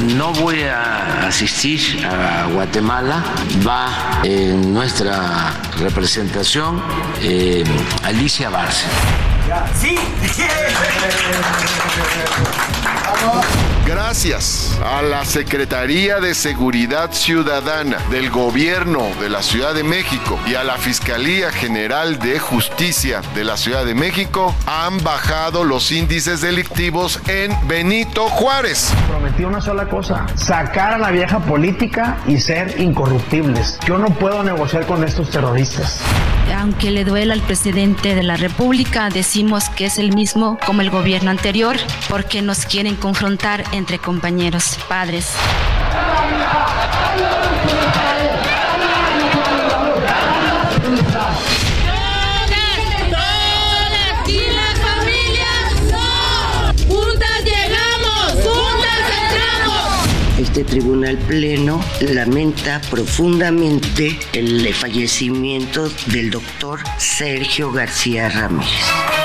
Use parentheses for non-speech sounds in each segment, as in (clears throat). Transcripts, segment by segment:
No voy a asistir a Guatemala. Va en nuestra representación eh, Alicia Barce. Sí. (laughs) Gracias a la Secretaría de Seguridad Ciudadana del Gobierno de la Ciudad de México y a la Fiscalía General de Justicia de la Ciudad de México han bajado los índices delictivos en Benito Juárez. Prometí una sola cosa, sacar a la vieja política y ser incorruptibles. Yo no puedo negociar con estos terroristas. Aunque le duela al presidente de la República, decimos que es el mismo como el gobierno anterior, porque nos quieren confrontar entre compañeros, padres. Este tribunal pleno lamenta profundamente el fallecimiento del doctor Sergio García Ramírez.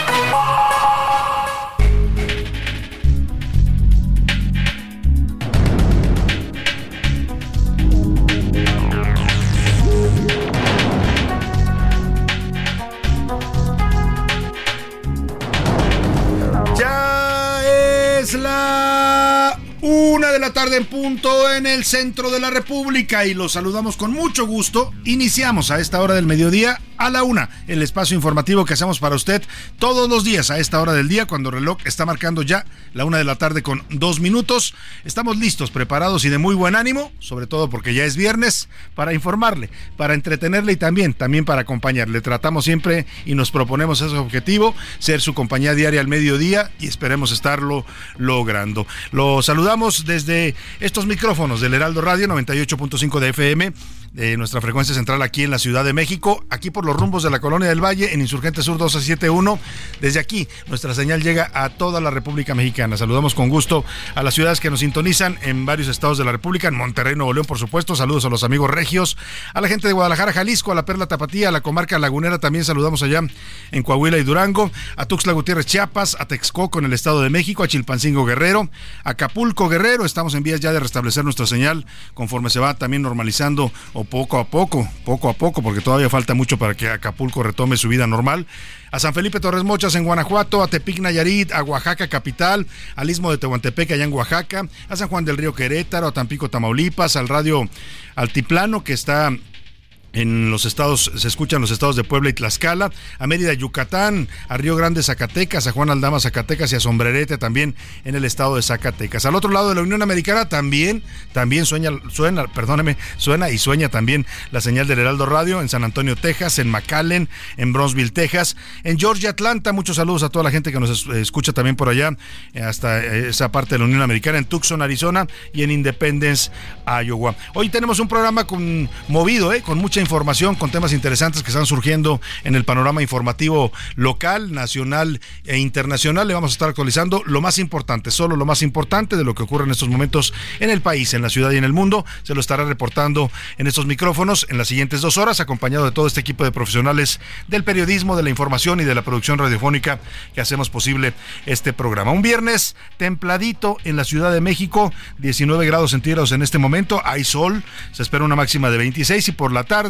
Una de la tarde en punto en el centro de la República y los saludamos con mucho gusto. Iniciamos a esta hora del mediodía a la una, el espacio informativo que hacemos para usted todos los días a esta hora del día, cuando el reloj está marcando ya la una de la tarde con dos minutos. Estamos listos, preparados y de muy buen ánimo, sobre todo porque ya es viernes, para informarle, para entretenerle y también, también para acompañarle. Tratamos siempre y nos proponemos ese objetivo, ser su compañía diaria al mediodía y esperemos estarlo logrando. Lo saludamos desde estos micrófonos del Heraldo Radio 98.5 de FM de nuestra frecuencia central aquí en la Ciudad de México, aquí por los rumbos de la Colonia del Valle, en Insurgente Sur 1271. Desde aquí, nuestra señal llega a toda la República Mexicana. Saludamos con gusto a las ciudades que nos sintonizan en varios estados de la República, en Monterrey, Nuevo León, por supuesto. Saludos a los amigos regios, a la gente de Guadalajara, Jalisco, a la Perla Tapatía, a la comarca lagunera, también saludamos allá en Coahuila y Durango, a Tuxtla Gutiérrez, Chiapas, a Texcoco en el Estado de México, a Chilpancingo Guerrero, a Acapulco Guerrero. Estamos en vías ya de restablecer nuestra señal conforme se va también normalizando o poco a poco, poco a poco, porque todavía falta mucho para que Acapulco retome su vida normal. A San Felipe Torres Mochas en Guanajuato, a Tepic Nayarit, a Oaxaca capital, al Istmo de Tehuantepec allá en Oaxaca, a San Juan del Río Querétaro, a Tampico Tamaulipas, al Radio Altiplano que está en los estados, se escuchan los estados de Puebla y Tlaxcala, a Mérida, Yucatán, a Río Grande, Zacatecas, a Juan Aldama, Zacatecas y a Sombrerete también en el estado de Zacatecas. Al otro lado de la Unión Americana también, también sueña, suena, perdóneme, suena y sueña también la señal del Heraldo Radio en San Antonio, Texas, en McAllen, en Bronzeville, Texas, en Georgia, Atlanta. Muchos saludos a toda la gente que nos escucha también por allá, hasta esa parte de la Unión Americana, en Tucson, Arizona y en Independence, Iowa. Hoy tenemos un programa con, movido, ¿eh? con mucha información con temas interesantes que están surgiendo en el panorama informativo local, nacional e internacional. Le vamos a estar actualizando lo más importante, solo lo más importante de lo que ocurre en estos momentos en el país, en la ciudad y en el mundo. Se lo estará reportando en estos micrófonos en las siguientes dos horas, acompañado de todo este equipo de profesionales del periodismo, de la información y de la producción radiofónica que hacemos posible este programa. Un viernes templadito en la Ciudad de México, 19 grados centígrados en este momento, hay sol, se espera una máxima de 26 y por la tarde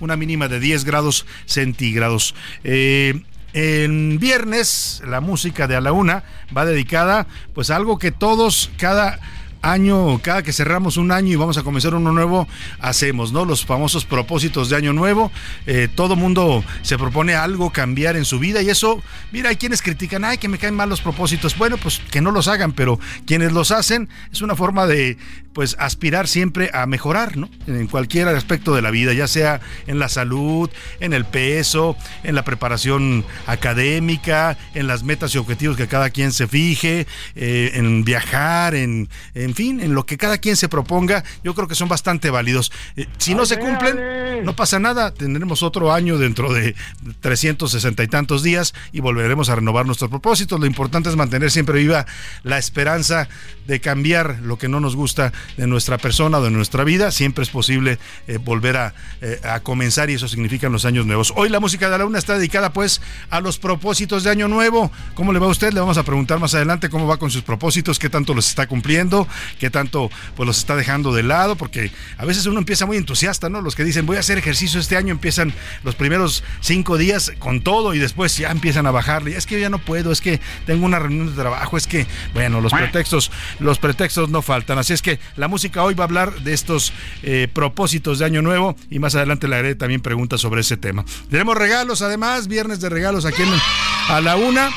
una mínima de 10 grados centígrados. Eh, en viernes, la música de A la Una va dedicada pues a algo que todos, cada año, cada que cerramos un año y vamos a comenzar uno nuevo, hacemos, ¿no? Los famosos propósitos de año nuevo. Eh, todo mundo se propone algo cambiar en su vida y eso, mira, hay quienes critican, ay, que me caen mal los propósitos. Bueno, pues que no los hagan, pero quienes los hacen es una forma de, pues, aspirar siempre a mejorar, ¿no? En cualquier aspecto de la vida, ya sea en la salud, en el peso, en la preparación académica, en las metas y objetivos que cada quien se fije, eh, en viajar, en, en fin, en lo que cada quien se proponga, yo creo que son bastante válidos. Eh, si no se cumplen, no pasa nada, tendremos otro año dentro de 360 y tantos días y volveremos a renovar nuestros propósitos. Lo importante es mantener siempre viva la esperanza de cambiar lo que no nos gusta de nuestra persona de nuestra vida. Siempre es posible eh, volver a, a comenzar y eso significa los años nuevos. Hoy la música de la una está dedicada pues a los propósitos de año nuevo. ¿Cómo le va a usted? Le vamos a preguntar más adelante cómo va con sus propósitos, qué tanto los está cumpliendo, qué tanto pues los está dejando de lado, porque a veces uno empieza muy entusiasta, ¿no? Los que dicen voy a hacer ejercicio este año empiezan los primeros cinco días con todo y después ya empiezan a bajarle. Es que ya no puedo, es que tengo una reunión de trabajo, es que, bueno, los pretextos, los pretextos no faltan. Así es que la música hoy va a hablar de estos eh, propósitos de año nuevo y más adelante le haré también preguntas sobre ese tema. Tenemos regalos, además, viernes de regalos aquí en, a la una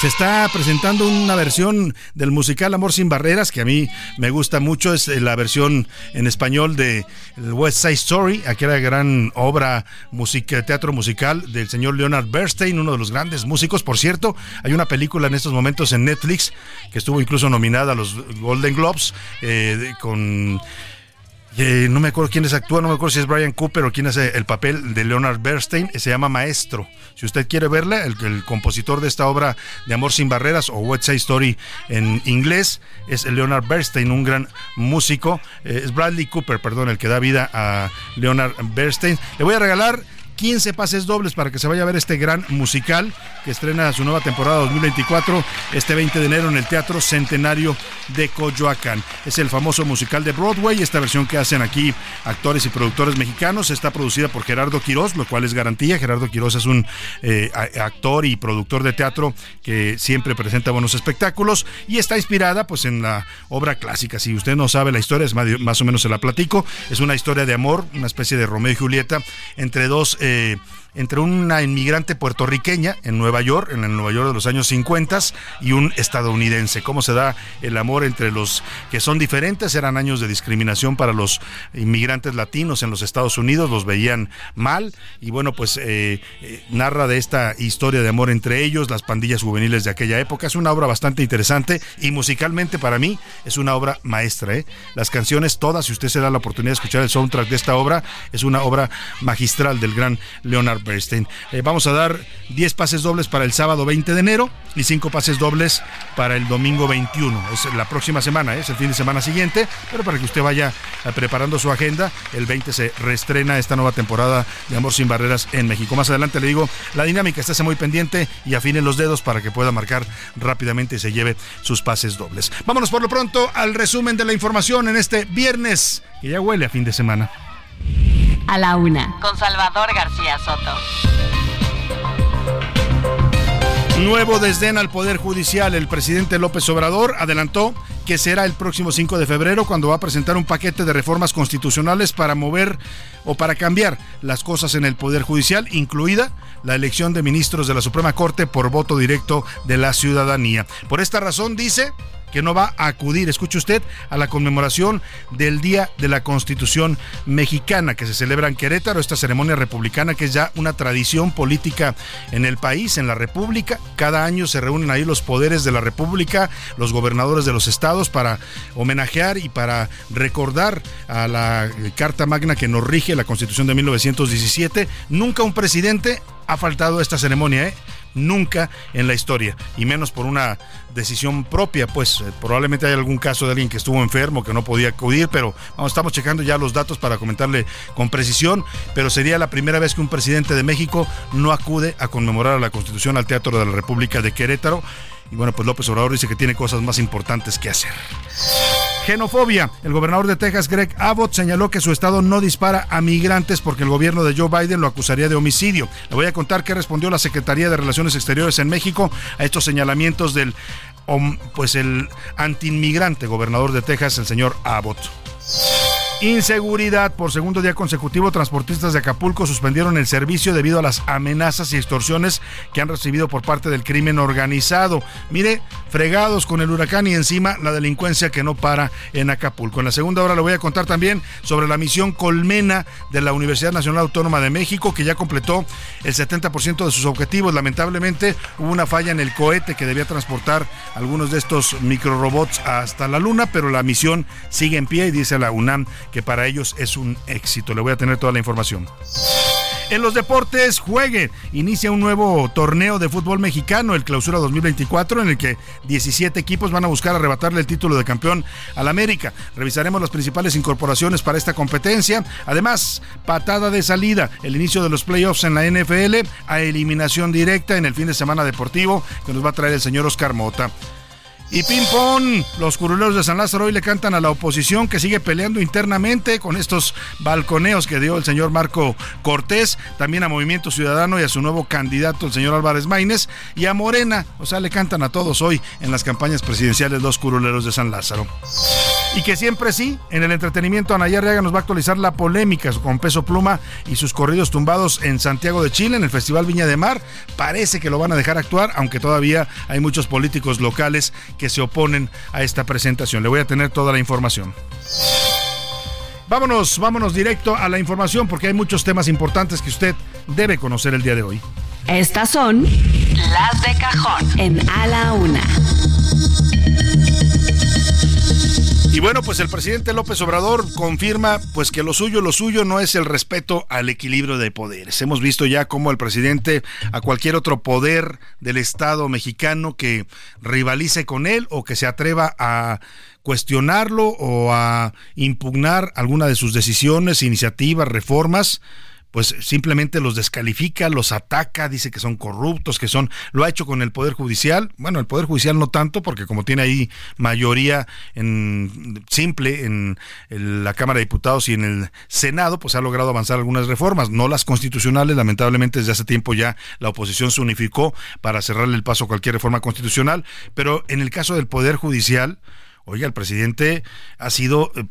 se está presentando una versión del musical Amor sin Barreras que a mí me gusta mucho. Es la versión en español de West Side Story, aquella gran obra musical, teatro musical del señor Leonard Bernstein, uno de los grandes músicos. Por cierto, hay una película en estos momentos en Netflix que estuvo incluso nominada a los Golden Globes eh, con no me acuerdo quiénes actúan, no me acuerdo si es Brian Cooper o quién hace el papel de Leonard Bernstein, se llama Maestro. Si usted quiere verla, el, compositor de esta obra de Amor sin Barreras o West Side Story en inglés es Leonard Bernstein, un gran músico. Eh, es Bradley Cooper, perdón, el que da vida a Leonard Bernstein. Le voy a regalar 15 pases dobles para que se vaya a ver este gran musical que estrena su nueva temporada 2024 este 20 de enero en el Teatro Centenario de Coyoacán. Es el famoso musical de Broadway, esta versión que hacen aquí actores y productores mexicanos. Está producida por Gerardo Quirós, lo cual es garantía. Gerardo Quirós es un eh, actor y productor de teatro que siempre presenta buenos espectáculos y está inspirada pues en la obra clásica. Si usted no sabe la historia, es más, o menos se la platico. Es una historia de amor, una especie de Romeo y Julieta entre dos... Eh, este entre una inmigrante puertorriqueña en Nueva York, en el Nueva York de los años 50, y un estadounidense. ¿Cómo se da el amor entre los que son diferentes? Eran años de discriminación para los inmigrantes latinos en los Estados Unidos, los veían mal, y bueno, pues eh, eh, narra de esta historia de amor entre ellos, las pandillas juveniles de aquella época. Es una obra bastante interesante y musicalmente para mí es una obra maestra. ¿eh? Las canciones todas, si usted se da la oportunidad de escuchar el soundtrack de esta obra, es una obra magistral del gran Bernstein. Eh, vamos a dar 10 pases dobles para el sábado 20 de enero y 5 pases dobles para el domingo 21. Es la próxima semana, ¿eh? es el fin de semana siguiente, pero para que usted vaya eh, preparando su agenda, el 20 se reestrena esta nueva temporada de Amor sin Barreras en México. Más adelante le digo la dinámica, estése muy pendiente y afine los dedos para que pueda marcar rápidamente y se lleve sus pases dobles. Vámonos por lo pronto al resumen de la información en este viernes, que ya huele a fin de semana a la una. Con Salvador García Soto. Nuevo desdén al Poder Judicial. El presidente López Obrador adelantó que será el próximo 5 de febrero cuando va a presentar un paquete de reformas constitucionales para mover o para cambiar las cosas en el Poder Judicial, incluida la elección de ministros de la Suprema Corte por voto directo de la ciudadanía. Por esta razón, dice, que no va a acudir, escuche usted, a la conmemoración del Día de la Constitución Mexicana que se celebra en Querétaro, esta ceremonia republicana que es ya una tradición política en el país, en la República. Cada año se reúnen ahí los poderes de la República, los gobernadores de los estados para homenajear y para recordar a la Carta Magna que nos rige la Constitución de 1917. Nunca un presidente ha faltado a esta ceremonia, ¿eh? Nunca en la historia, y menos por una decisión propia, pues eh, probablemente hay algún caso de alguien que estuvo enfermo, que no podía acudir, pero vamos, estamos checando ya los datos para comentarle con precisión, pero sería la primera vez que un presidente de México no acude a conmemorar a la Constitución al Teatro de la República de Querétaro. Y bueno, pues López Obrador dice que tiene cosas más importantes que hacer. Xenofobia. El gobernador de Texas, Greg Abbott, señaló que su estado no dispara a migrantes porque el gobierno de Joe Biden lo acusaría de homicidio. Le voy a contar qué respondió la Secretaría de Relaciones Exteriores en México a estos señalamientos del pues el antiinmigrante gobernador de Texas, el señor Abbott. Inseguridad. Por segundo día consecutivo, transportistas de Acapulco suspendieron el servicio debido a las amenazas y extorsiones que han recibido por parte del crimen organizado. Mire, fregados con el huracán y encima la delincuencia que no para en Acapulco. En la segunda hora le voy a contar también sobre la misión Colmena de la Universidad Nacional Autónoma de México, que ya completó el 70% de sus objetivos. Lamentablemente hubo una falla en el cohete que debía transportar algunos de estos microrobots hasta la Luna, pero la misión sigue en pie y dice la UNAM que para ellos es un éxito. Le voy a tener toda la información. En los deportes, juegue. Inicia un nuevo torneo de fútbol mexicano, el Clausura 2024, en el que 17 equipos van a buscar arrebatarle el título de campeón al América. Revisaremos las principales incorporaciones para esta competencia. Además, patada de salida, el inicio de los playoffs en la NFL a eliminación directa en el fin de semana deportivo que nos va a traer el señor Oscar Mota. Y ping-pong, los curuleros de San Lázaro hoy le cantan a la oposición que sigue peleando internamente con estos balconeos que dio el señor Marco Cortés, también a Movimiento Ciudadano y a su nuevo candidato, el señor Álvarez Maínez, y a Morena, o sea, le cantan a todos hoy en las campañas presidenciales los curuleros de San Lázaro. Y que siempre sí, en el entretenimiento, Anaya Arriaga nos va a actualizar la polémica con Peso Pluma y sus corridos tumbados en Santiago de Chile, en el Festival Viña de Mar. Parece que lo van a dejar actuar, aunque todavía hay muchos políticos locales que se oponen a esta presentación. Le voy a tener toda la información. Vámonos, vámonos directo a la información porque hay muchos temas importantes que usted debe conocer el día de hoy. Estas son las de cajón en A la Una. Y bueno, pues el presidente López Obrador confirma pues que lo suyo, lo suyo no es el respeto al equilibrio de poderes. Hemos visto ya cómo el presidente a cualquier otro poder del Estado mexicano que rivalice con él o que se atreva a cuestionarlo o a impugnar alguna de sus decisiones, iniciativas, reformas, pues simplemente los descalifica, los ataca, dice que son corruptos, que son, lo ha hecho con el Poder Judicial, bueno, el Poder Judicial no tanto, porque como tiene ahí mayoría en simple en, la Cámara de Diputados y en el Senado, pues ha logrado avanzar algunas reformas, no las constitucionales, lamentablemente desde hace tiempo ya la oposición se unificó para cerrarle el paso a cualquier reforma constitucional, pero en el caso del Poder Judicial, Oiga, el presidente ha sido eh,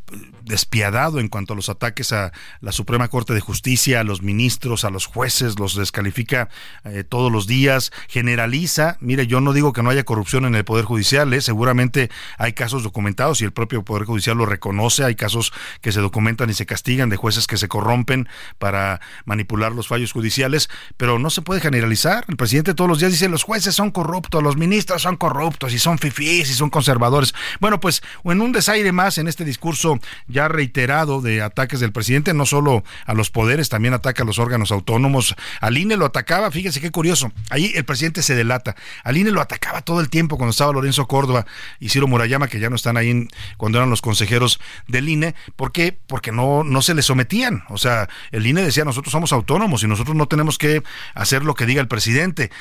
despiadado en cuanto a los ataques a la Suprema Corte de Justicia, a los ministros, a los jueces, los descalifica eh, todos los días, generaliza. Mire, yo no digo que no haya corrupción en el Poder Judicial, ¿eh? seguramente hay casos documentados y el propio Poder Judicial lo reconoce, hay casos que se documentan y se castigan de jueces que se corrompen para manipular los fallos judiciales, pero no se puede generalizar. El presidente todos los días dice los jueces son corruptos, los ministros son corruptos y son fifís y son conservadores. Bueno, pues en un desaire más en este discurso ya reiterado de ataques del presidente, no solo a los poderes, también ataca a los órganos autónomos. Al INE lo atacaba, fíjese qué curioso. Ahí el presidente se delata. Al INE lo atacaba todo el tiempo cuando estaba Lorenzo Córdoba y Ciro Murayama, que ya no están ahí cuando eran los consejeros del INE. ¿Por qué? Porque no, no se le sometían. O sea, el INE decía, nosotros somos autónomos y nosotros no tenemos que hacer lo que diga el presidente.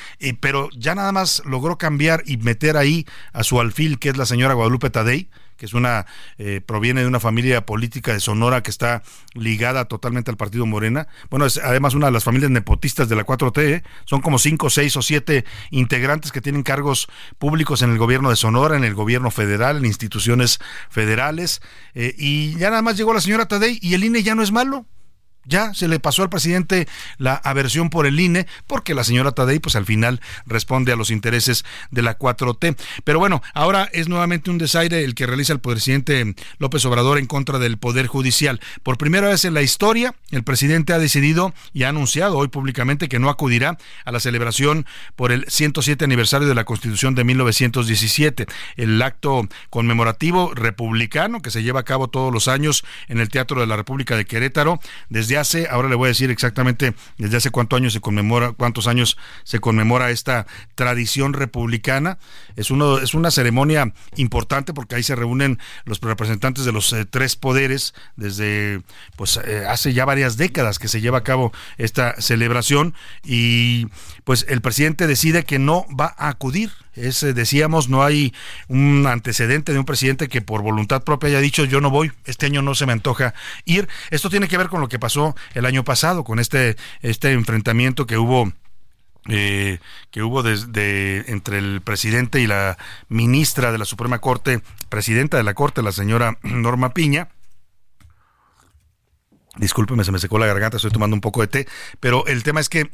pero ya nada más logró cambiar y meter ahí a su alfil, que es la señora Guadalupe Tadei, que es una eh, proviene de una familia política de Sonora que está ligada totalmente al partido Morena. Bueno, es además una de las familias nepotistas de la 4T. ¿eh? Son como cinco, seis o siete integrantes que tienen cargos públicos en el gobierno de Sonora, en el gobierno federal, en instituciones federales. Eh, y ya nada más llegó la señora Tadei y el INE ya no es malo ya se le pasó al presidente la aversión por el INE, porque la señora Tadei, pues al final responde a los intereses de la 4T. Pero bueno, ahora es nuevamente un desaire el que realiza el presidente López Obrador en contra del Poder Judicial. Por primera vez en la historia, el presidente ha decidido y ha anunciado hoy públicamente que no acudirá a la celebración por el 107 aniversario de la Constitución de 1917, el acto conmemorativo republicano que se lleva a cabo todos los años en el Teatro de la República de Querétaro desde hace, ahora le voy a decir exactamente desde hace cuántos años se conmemora, cuántos años se conmemora esta tradición republicana. Es uno, es una ceremonia importante porque ahí se reúnen los representantes de los eh, tres poderes desde pues eh, hace ya varias décadas que se lleva a cabo esta celebración y pues el presidente decide que no va a acudir es, eh, decíamos, no hay un antecedente de un presidente que por voluntad propia haya dicho yo no voy, este año no se me antoja ir. Esto tiene que ver con lo que pasó el año pasado, con este, este enfrentamiento que hubo eh, que hubo desde entre el presidente y la ministra de la Suprema Corte, presidenta de la Corte, la señora (clears throat) Norma Piña. Discúlpeme, se me secó la garganta, estoy tomando un poco de té, pero el tema es que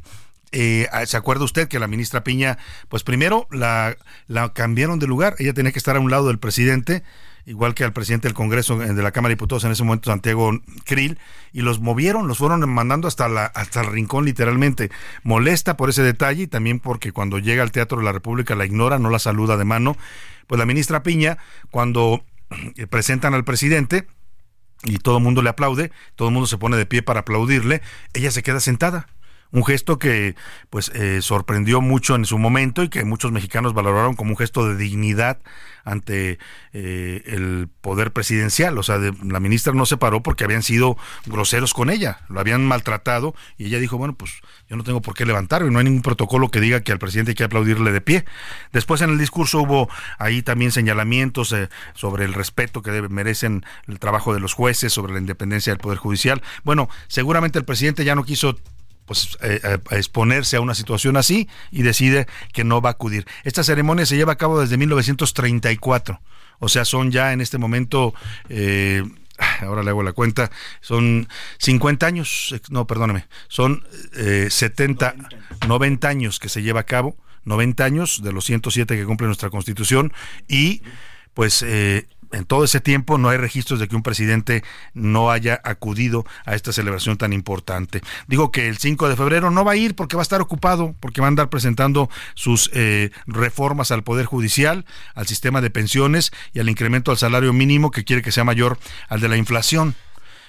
eh, ¿Se acuerda usted que la ministra Piña, pues primero la, la cambiaron de lugar? Ella tenía que estar a un lado del presidente igual que al presidente del Congreso de la Cámara de Diputados en ese momento, Santiago Krill, y los movieron, los fueron mandando hasta, la, hasta el rincón literalmente. Molesta por ese detalle y también porque cuando llega al Teatro de la República la ignora, no la saluda de mano. Pues la ministra Piña, cuando presentan al presidente, y todo el mundo le aplaude, todo el mundo se pone de pie para aplaudirle, ella se queda sentada un gesto que pues eh, sorprendió mucho en su momento y que muchos mexicanos valoraron como un gesto de dignidad ante eh, el poder presidencial. O sea, la ministra no se paró porque habían sido groseros con ella, lo habían maltratado y ella dijo, bueno, pues yo no tengo por qué levantarme, no hay ningún protocolo que diga que al presidente hay que aplaudirle de pie. Después en el discurso hubo ahí también señalamientos eh, sobre el respeto que merecen el trabajo de los jueces, sobre la independencia del Poder Judicial. Bueno, seguramente el presidente ya no quiso pues eh, eh, a exponerse a una situación así y decide que no va a acudir. Esta ceremonia se lleva a cabo desde 1934, o sea, son ya en este momento, eh, ahora le hago la cuenta, son 50 años, no, perdóneme, son 70, 90 años que se lleva a cabo, 90 años de los 107 que cumple nuestra constitución y pues eh, en todo ese tiempo no hay registros de que un presidente no haya acudido a esta celebración tan importante. Digo que el 5 de febrero no va a ir porque va a estar ocupado, porque va a andar presentando sus eh, reformas al Poder Judicial, al sistema de pensiones y al incremento al salario mínimo que quiere que sea mayor al de la inflación.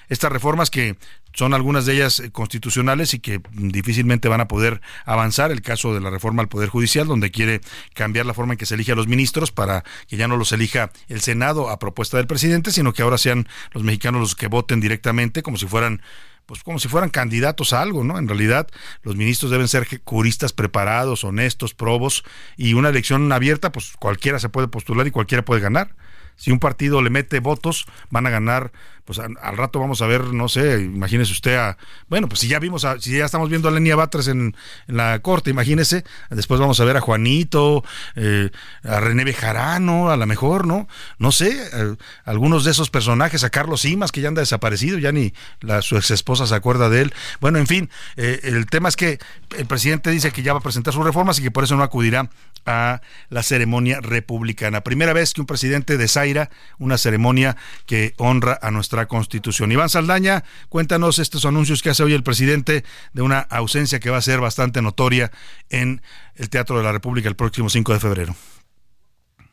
Estas reformas que son algunas de ellas eh, constitucionales y que difícilmente van a poder avanzar. El caso de la reforma al Poder Judicial, donde quiere cambiar la forma en que se elige a los ministros para que ya no los elija el Senado a propuesta del presidente, sino que ahora sean los mexicanos los que voten directamente, como si fueran pues como si fueran candidatos a algo, ¿no? En realidad, los ministros deben ser juristas preparados, honestos, probos, y una elección abierta, pues cualquiera se puede postular y cualquiera puede ganar. Si un partido le mete votos, van a ganar pues al, rato vamos a ver, no sé, imagínese usted a, bueno, pues si ya vimos, a, si ya estamos viendo a Lenia Batres en, la corte, imagínese, después vamos a ver a Juanito, eh, a René Bejarano, a lo mejor, ¿no? No sé, eh, algunos de esos personajes, a Carlos Simas, que ya anda desaparecido, ya ni la, su ex esposa se acuerda de él. Bueno, en fin, eh, el tema es que el presidente dice que ya va a presentar sus reformas y que por eso no acudirá a la ceremonia republicana. Primera vez que un presidente desaira una ceremonia que honra a nuestra Constitución. Iván Saldaña, cuéntanos estos anuncios que hace hoy el presidente de una ausencia que va a ser bastante notoria en el Teatro de la República el próximo 5 de febrero.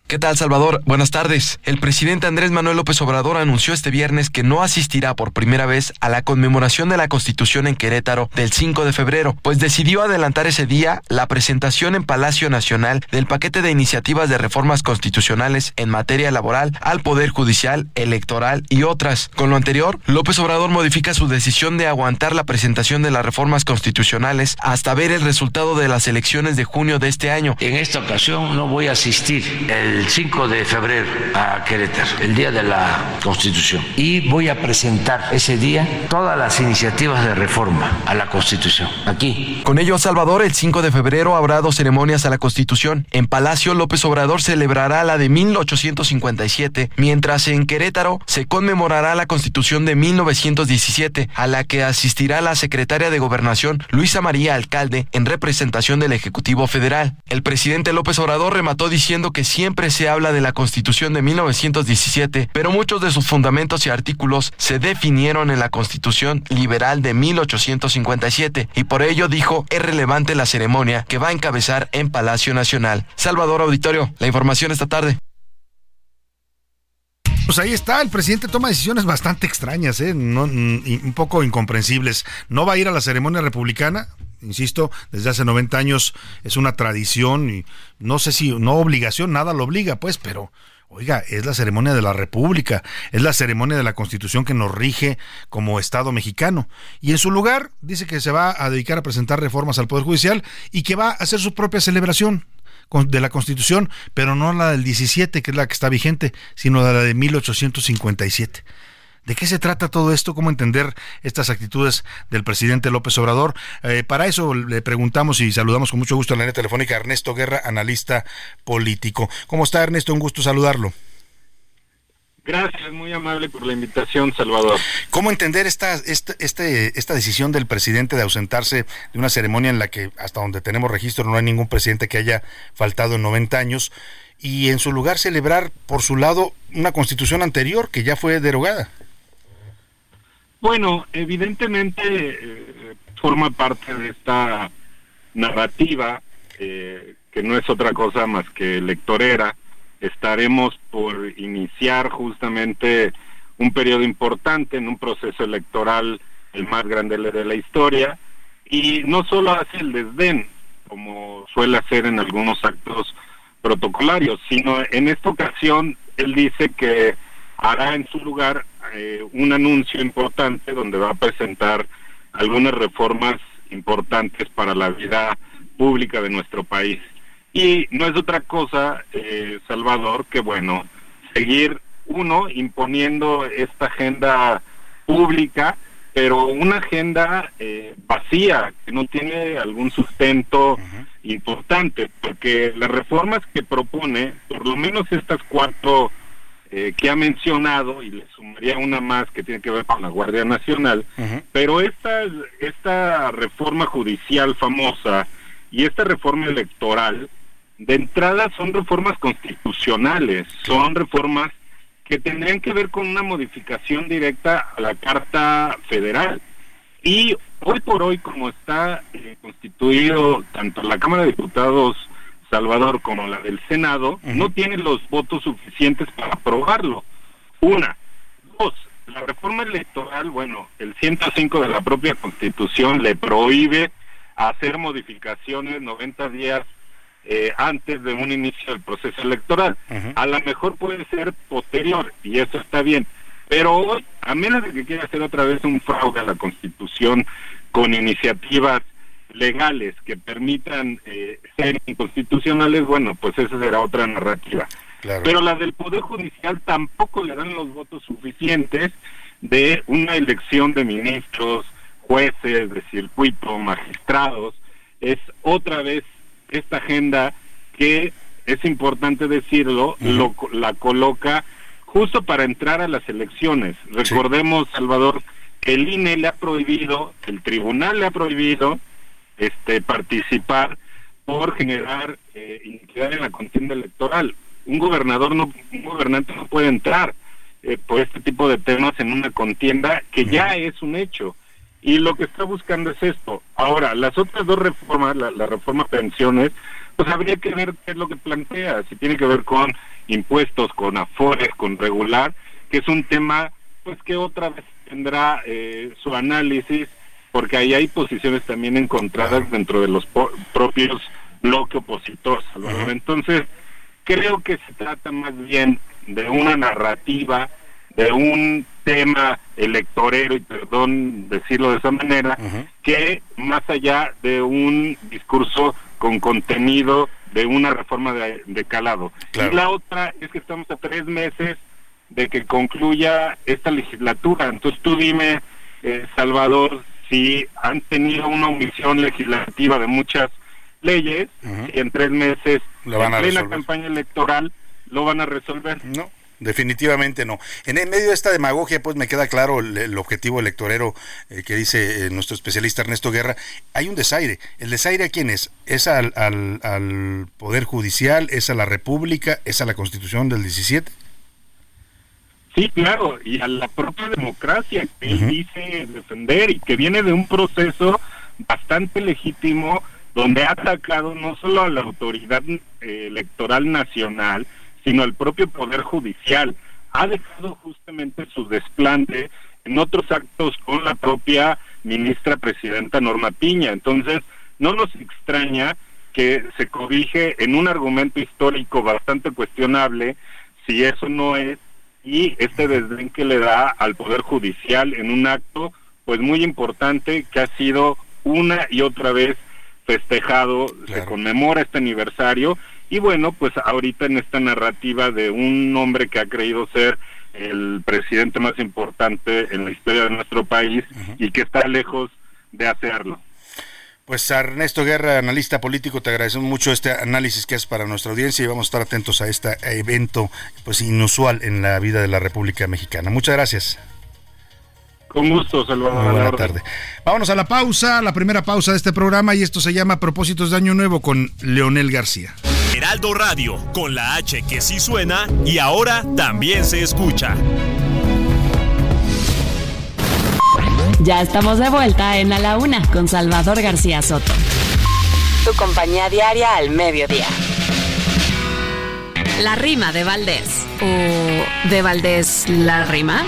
¿Qué tal, Salvador? Buenas tardes. El presidente Andrés Manuel López Obrador anunció este viernes que no asistirá por primera vez a la conmemoración de la Constitución en Querétaro del 5 de febrero, pues decidió adelantar ese día la presentación en Palacio Nacional del paquete de iniciativas de reformas constitucionales en materia laboral al Poder Judicial, electoral y otras. Con lo anterior, López Obrador modifica su decisión de aguantar la presentación de las reformas constitucionales hasta ver el resultado de las elecciones de junio de este año. En esta ocasión no voy a asistir. El 5 de febrero a Querétaro, el día de la Constitución. Y voy a presentar ese día todas las iniciativas de reforma a la Constitución, aquí. Con ello, Salvador, el 5 de febrero habrá dos ceremonias a la Constitución. En Palacio, López Obrador celebrará la de 1857, mientras en Querétaro se conmemorará la Constitución de 1917, a la que asistirá la secretaria de Gobernación, Luisa María Alcalde, en representación del Ejecutivo Federal. El presidente López Obrador remató diciendo que siempre se habla de la Constitución de 1917, pero muchos de sus fundamentos y artículos se definieron en la Constitución liberal de 1857 y por ello dijo es relevante la ceremonia que va a encabezar en Palacio Nacional. Salvador Auditorio, la información esta tarde. Pues ahí está, el presidente toma decisiones bastante extrañas, ¿eh? un poco incomprensibles. No va a ir a la ceremonia republicana, insisto, desde hace 90 años es una tradición y no sé si, no obligación, nada lo obliga, pues, pero Oiga, es la ceremonia de la República, es la ceremonia de la Constitución que nos rige como Estado mexicano. Y en su lugar dice que se va a dedicar a presentar reformas al Poder Judicial y que va a hacer su propia celebración de la Constitución, pero no la del 17, que es la que está vigente, sino la de 1857. ¿De qué se trata todo esto? ¿Cómo entender estas actitudes del presidente López Obrador? Eh, para eso le preguntamos y saludamos con mucho gusto en la línea telefónica Ernesto Guerra, analista político. ¿Cómo está Ernesto? Un gusto saludarlo. Gracias, muy amable por la invitación, Salvador. ¿Cómo entender esta, esta, este, esta decisión del presidente de ausentarse de una ceremonia en la que, hasta donde tenemos registro, no hay ningún presidente que haya faltado en 90 años, y en su lugar celebrar, por su lado, una constitución anterior que ya fue derogada? Bueno, evidentemente eh, forma parte de esta narrativa, eh, que no es otra cosa más que electorera, estaremos por iniciar justamente un periodo importante en un proceso electoral el más grande de la historia y no solo hace el desdén como suele hacer en algunos actos protocolarios, sino en esta ocasión él dice que hará en su lugar eh, un anuncio importante donde va a presentar algunas reformas importantes para la vida pública de nuestro país. Y no es otra cosa, eh, Salvador, que bueno, seguir uno imponiendo esta agenda pública, pero una agenda eh, vacía, que no tiene algún sustento importante, porque las reformas que propone, por lo menos estas cuatro eh, que ha mencionado, y le sumaría una más que tiene que ver con la Guardia Nacional, pero esta, esta reforma judicial famosa y esta reforma electoral, de entrada son reformas constitucionales, son reformas que tendrían que ver con una modificación directa a la Carta Federal. Y hoy por hoy, como está eh, constituido tanto la Cámara de Diputados Salvador como la del Senado, no tienen los votos suficientes para aprobarlo. Una. Dos, la reforma electoral, bueno, el 105 de la propia Constitución le prohíbe hacer modificaciones 90 días eh, antes de un inicio del proceso electoral. A lo mejor puede ser posterior y eso está bien. Pero hoy, a menos de que quiera hacer otra vez un fraude a la Constitución con iniciativas legales que permitan eh, ser inconstitucionales, bueno, pues esa será otra narrativa. Pero la del Poder Judicial tampoco le dan los votos suficientes de una elección de ministros, jueces de circuito, magistrados. Es otra vez esta agenda que es importante decirlo, lo, la coloca justo para entrar a las elecciones. Recordemos, Salvador, que el INE le ha prohibido, el tribunal le ha prohibido este participar por generar eh, iniquidad en la contienda electoral. Un gobernador no, un gobernante no puede entrar eh, por este tipo de temas en una contienda que ya es un hecho. Y lo que está buscando es esto. Ahora, las otras dos reformas, la, la reforma pensiones, pues habría que ver qué es lo que plantea, si tiene que ver con impuestos, con afores, con regular, que es un tema pues que otra vez tendrá eh, su análisis, porque ahí hay posiciones también encontradas dentro de los propios bloques opositores. Entonces, creo que se trata más bien de una narrativa de un tema electorero, y perdón decirlo de esa manera, que más allá de un discurso con contenido de una reforma de, calado. Y la otra es que estamos a tres meses de que concluya esta legislatura. Entonces tú dime, eh, Salvador, si han tenido una omisión legislativa de muchas leyes, y en tres meses, en plena campaña electoral, lo van a resolver. No definitivamente no. En el medio de esta demagogia, pues me queda claro el, objetivo electorero eh, que dice eh, nuestro especialista Ernesto Guerra. Hay un desaire. ¿El desaire a quién es? ¿Es al, al, Poder Judicial? ¿Es a la República? ¿Es a la Constitución del 17? Sí, claro, y a la propia democracia que él dice defender y que viene de un proceso bastante legítimo donde ha atacado no solo a la autoridad eh, electoral nacional, sino el propio Poder Judicial. Ha dejado justamente su desplante en otros actos con la propia ministra presidenta Norma Piña. Entonces, no nos extraña que se cobije en un argumento histórico bastante cuestionable si eso no es y este desdén que le da al poder judicial en un acto pues muy importante que ha sido una y otra vez festejado, se conmemora este aniversario y bueno, pues ahorita en esta narrativa de un hombre que ha creído ser el presidente más importante en la historia de nuestro país y que está lejos de hacerlo. Pues Ernesto Guerra, analista político, te agradecemos mucho este análisis que haces para nuestra audiencia y vamos a estar atentos a este evento pues inusual en la vida de la República Mexicana. Muchas gracias. Con gusto, Salvador. Buenas tardes. Vámonos a la pausa, la primera pausa de este programa y esto se llama Propósitos de Año Nuevo con Leonel García. Heraldo Radio, con la H que sí suena y ahora también se escucha. Ya estamos de vuelta en A la Una con Salvador García Soto. Tu compañía diaria al mediodía. La rima de Valdés. ¿O de Valdés la rima?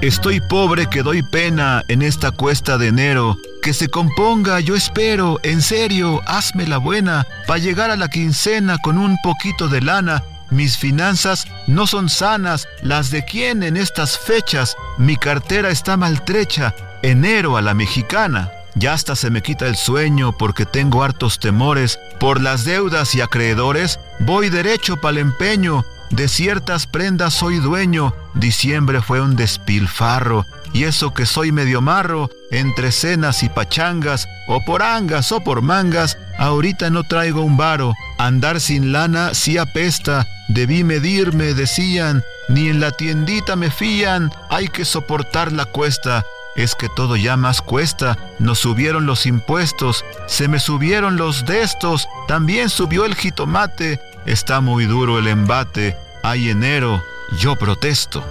Estoy pobre que doy pena en esta cuesta de enero. Que se componga, yo espero, en serio, hazme la buena, para llegar a la quincena con un poquito de lana mis finanzas no son sanas, las de quién en estas fechas. Mi cartera está maltrecha, enero a la mexicana. Ya hasta se me quita el sueño porque tengo hartos temores. Por las deudas y acreedores, voy derecho pa'l empeño. De ciertas prendas soy dueño. Diciembre fue un despilfarro. Y eso que soy medio marro, entre cenas y pachangas, o por angas o por mangas, ahorita no traigo un varo. Andar sin lana sí apesta, debí medirme, decían, ni en la tiendita me fían, hay que soportar la cuesta. Es que todo ya más cuesta, nos subieron los impuestos, se me subieron los destos, también subió el jitomate, está muy duro el embate, hay enero, yo protesto.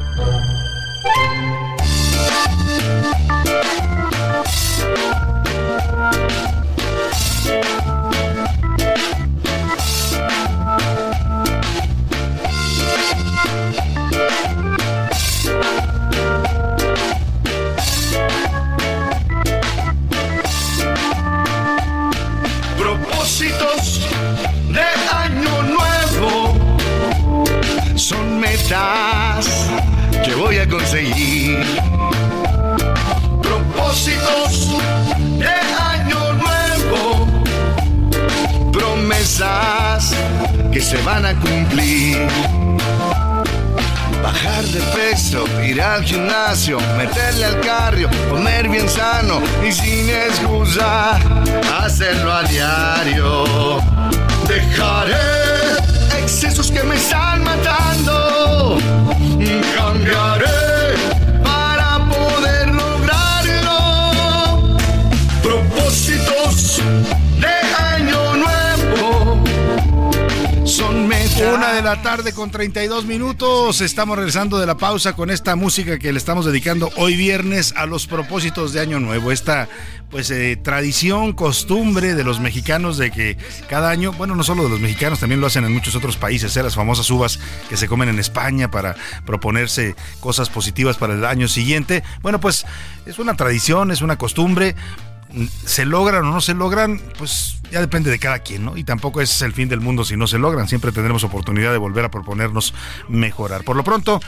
Conseguir. Propósitos de año nuevo, promesas que se van a cumplir. Bajar de peso, ir al gimnasio, meterle al cardio, comer bien sano y sin excusa, hacerlo a diario. Dejaré excesos que me están matando. Cambiaré Una de la tarde con 32 minutos. Estamos regresando de la pausa con esta música que le estamos dedicando hoy viernes a los propósitos de Año Nuevo. Esta pues eh, tradición, costumbre de los mexicanos de que cada año, bueno, no solo de los mexicanos, también lo hacen en muchos otros países, ¿eh? las famosas uvas que se comen en España para proponerse cosas positivas para el año siguiente. Bueno, pues es una tradición, es una costumbre se logran o no se logran, pues ya depende de cada quien, ¿no? Y tampoco es el fin del mundo si no se logran, siempre tendremos oportunidad de volver a proponernos mejorar. Por lo pronto,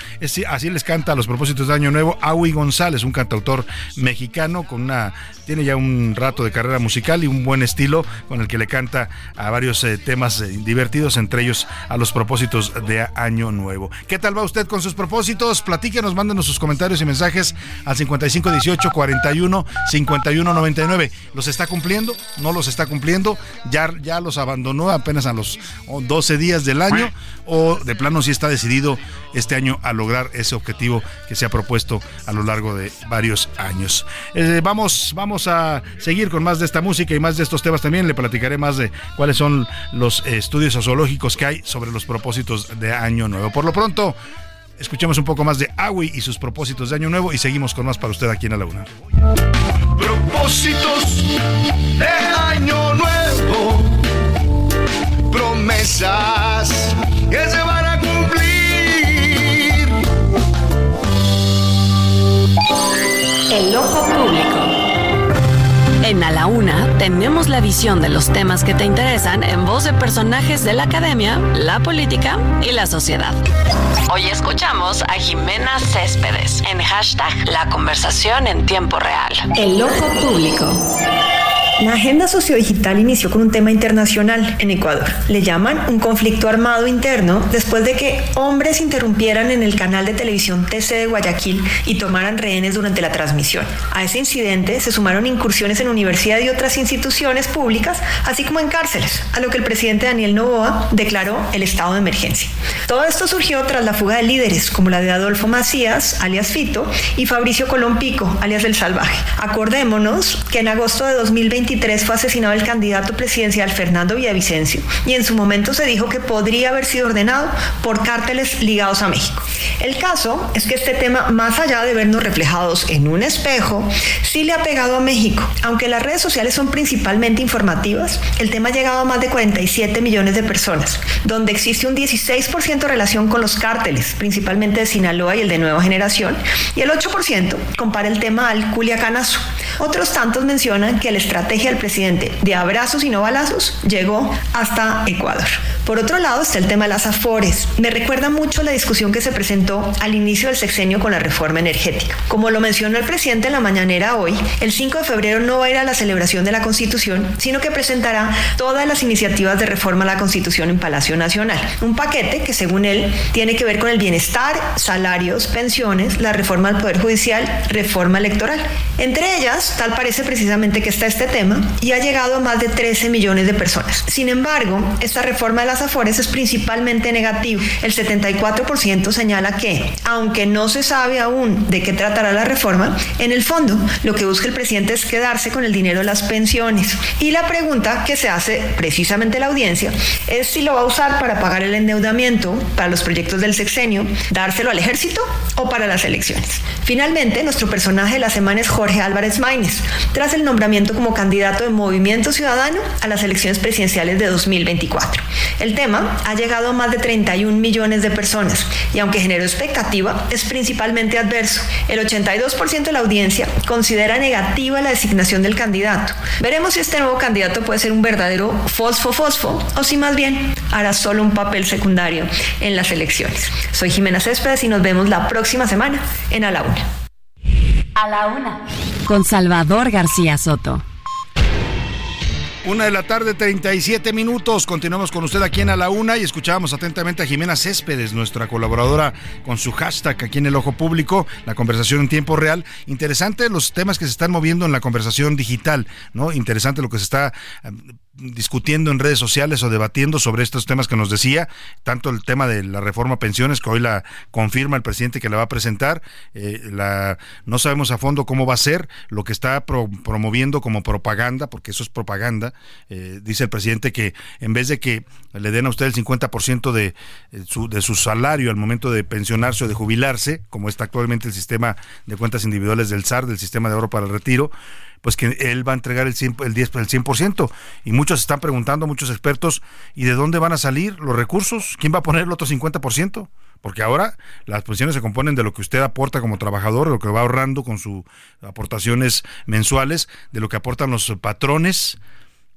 así les canta a los propósitos de Año Nuevo Aui González, un cantautor mexicano con una tiene ya un rato de carrera musical y un buen estilo con el que le canta a varios eh, temas eh, divertidos, entre ellos a los propósitos de Año Nuevo. ¿Qué tal va usted con sus propósitos? Platíquenos, mándenos sus comentarios y mensajes al 5518 41 51 99. ¿Los está cumpliendo? ¿No los está cumpliendo? ¿Ya, ya los abandonó apenas a los 12 días del año? ¿O de plano sí está decidido este año a lograr ese objetivo que se ha propuesto a lo largo de varios años? Eh, vamos, vamos a seguir con más de esta música y más de estos temas también. Le platicaré más de cuáles son los estudios sociológicos que hay sobre los propósitos de Año Nuevo. Por lo pronto, escuchemos un poco más de Awi y sus propósitos de Año Nuevo y seguimos con más para usted aquí en la Luna. Propósitos de Año Nuevo, promesas que se van a cumplir. El ojo público. En A la Una tenemos la visión de los temas que te interesan en voz de personajes de la academia, la política y la sociedad. Hoy escuchamos a Jimena Céspedes en hashtag La conversación en tiempo real. El ojo público. La agenda sociodigital inició con un tema internacional en Ecuador. Le llaman un conflicto armado interno después de que hombres interrumpieran en el canal de televisión TC de Guayaquil y tomaran rehenes durante la transmisión. A ese incidente se sumaron incursiones en universidades y otras instituciones públicas, así como en cárceles, a lo que el presidente Daniel Novoa declaró el estado de emergencia. Todo esto surgió tras la fuga de líderes como la de Adolfo Macías, alias Fito, y Fabricio Colompico, alias El Salvaje. Acordémonos que en agosto de 2020 fue asesinado el candidato presidencial Fernando Villavicencio y en su momento se dijo que podría haber sido ordenado por cárteles ligados a México. El caso es que este tema, más allá de vernos reflejados en un espejo, sí le ha pegado a México. Aunque las redes sociales son principalmente informativas, el tema ha llegado a más de 47 millones de personas, donde existe un 16% de relación con los cárteles, principalmente de Sinaloa y el de Nueva Generación, y el 8% compara el tema al Culiacanazo. Otros tantos mencionan que la estrategia del presidente de abrazos y no balazos llegó hasta Ecuador. Por otro lado está el tema de las afores. Me recuerda mucho la discusión que se presentó al inicio del sexenio con la reforma energética. Como lo mencionó el presidente en la mañanera hoy, el 5 de febrero no va a ir a la celebración de la Constitución, sino que presentará todas las iniciativas de reforma a la Constitución en Palacio Nacional. Un paquete que según él tiene que ver con el bienestar, salarios, pensiones, la reforma al Poder Judicial, reforma electoral. Entre ellas, tal parece precisamente que está este tema y ha llegado a más de 13 millones de personas. Sin embargo, esta reforma de las Afores es principalmente negativo. El 74% señala que, aunque no se sabe aún de qué tratará la reforma, en el fondo lo que busca el presidente es quedarse con el dinero de las pensiones. Y la pregunta que se hace precisamente la audiencia es si lo va a usar para pagar el endeudamiento para los proyectos del sexenio, dárselo al ejército o para las elecciones. Finalmente, nuestro personaje de la semana es Jorge Álvarez Maínez, tras el nombramiento como candidato de Movimiento Ciudadano a las elecciones presidenciales de 2024. El tema ha llegado a más de 31 millones de personas y aunque generó expectativa, es principalmente adverso. El 82% de la audiencia considera negativa la designación del candidato. Veremos si este nuevo candidato puede ser un verdadero fosfo-fosfo o si más bien hará solo un papel secundario en las elecciones. Soy Jimena Céspedes y nos vemos la próxima semana en A la Una. A la Una. Con Salvador García Soto. Una de la tarde, 37 minutos. Continuamos con usted aquí en A la Una y escuchábamos atentamente a Jimena Céspedes, nuestra colaboradora, con su hashtag aquí en el Ojo Público, la conversación en tiempo real. Interesante los temas que se están moviendo en la conversación digital, ¿no? Interesante lo que se está discutiendo en redes sociales o debatiendo sobre estos temas que nos decía, tanto el tema de la reforma pensiones, que hoy la confirma el presidente que la va a presentar, eh, la, no sabemos a fondo cómo va a ser, lo que está promoviendo como propaganda, porque eso es propaganda, eh, dice el presidente que en vez de que le den a usted el 50% de eh, su, de su salario al momento de pensionarse o de jubilarse, como está actualmente el sistema de cuentas individuales del SAR, del sistema de oro para el retiro, pues que él va a entregar el 100%, el 10, el 100%. Y muchos están preguntando, muchos expertos, ¿y de dónde van a salir los recursos? ¿Quién va a poner el otro 50%? Porque ahora las pensiones se componen de lo que usted aporta como trabajador, lo que va ahorrando con sus aportaciones mensuales, de lo que aportan los patrones,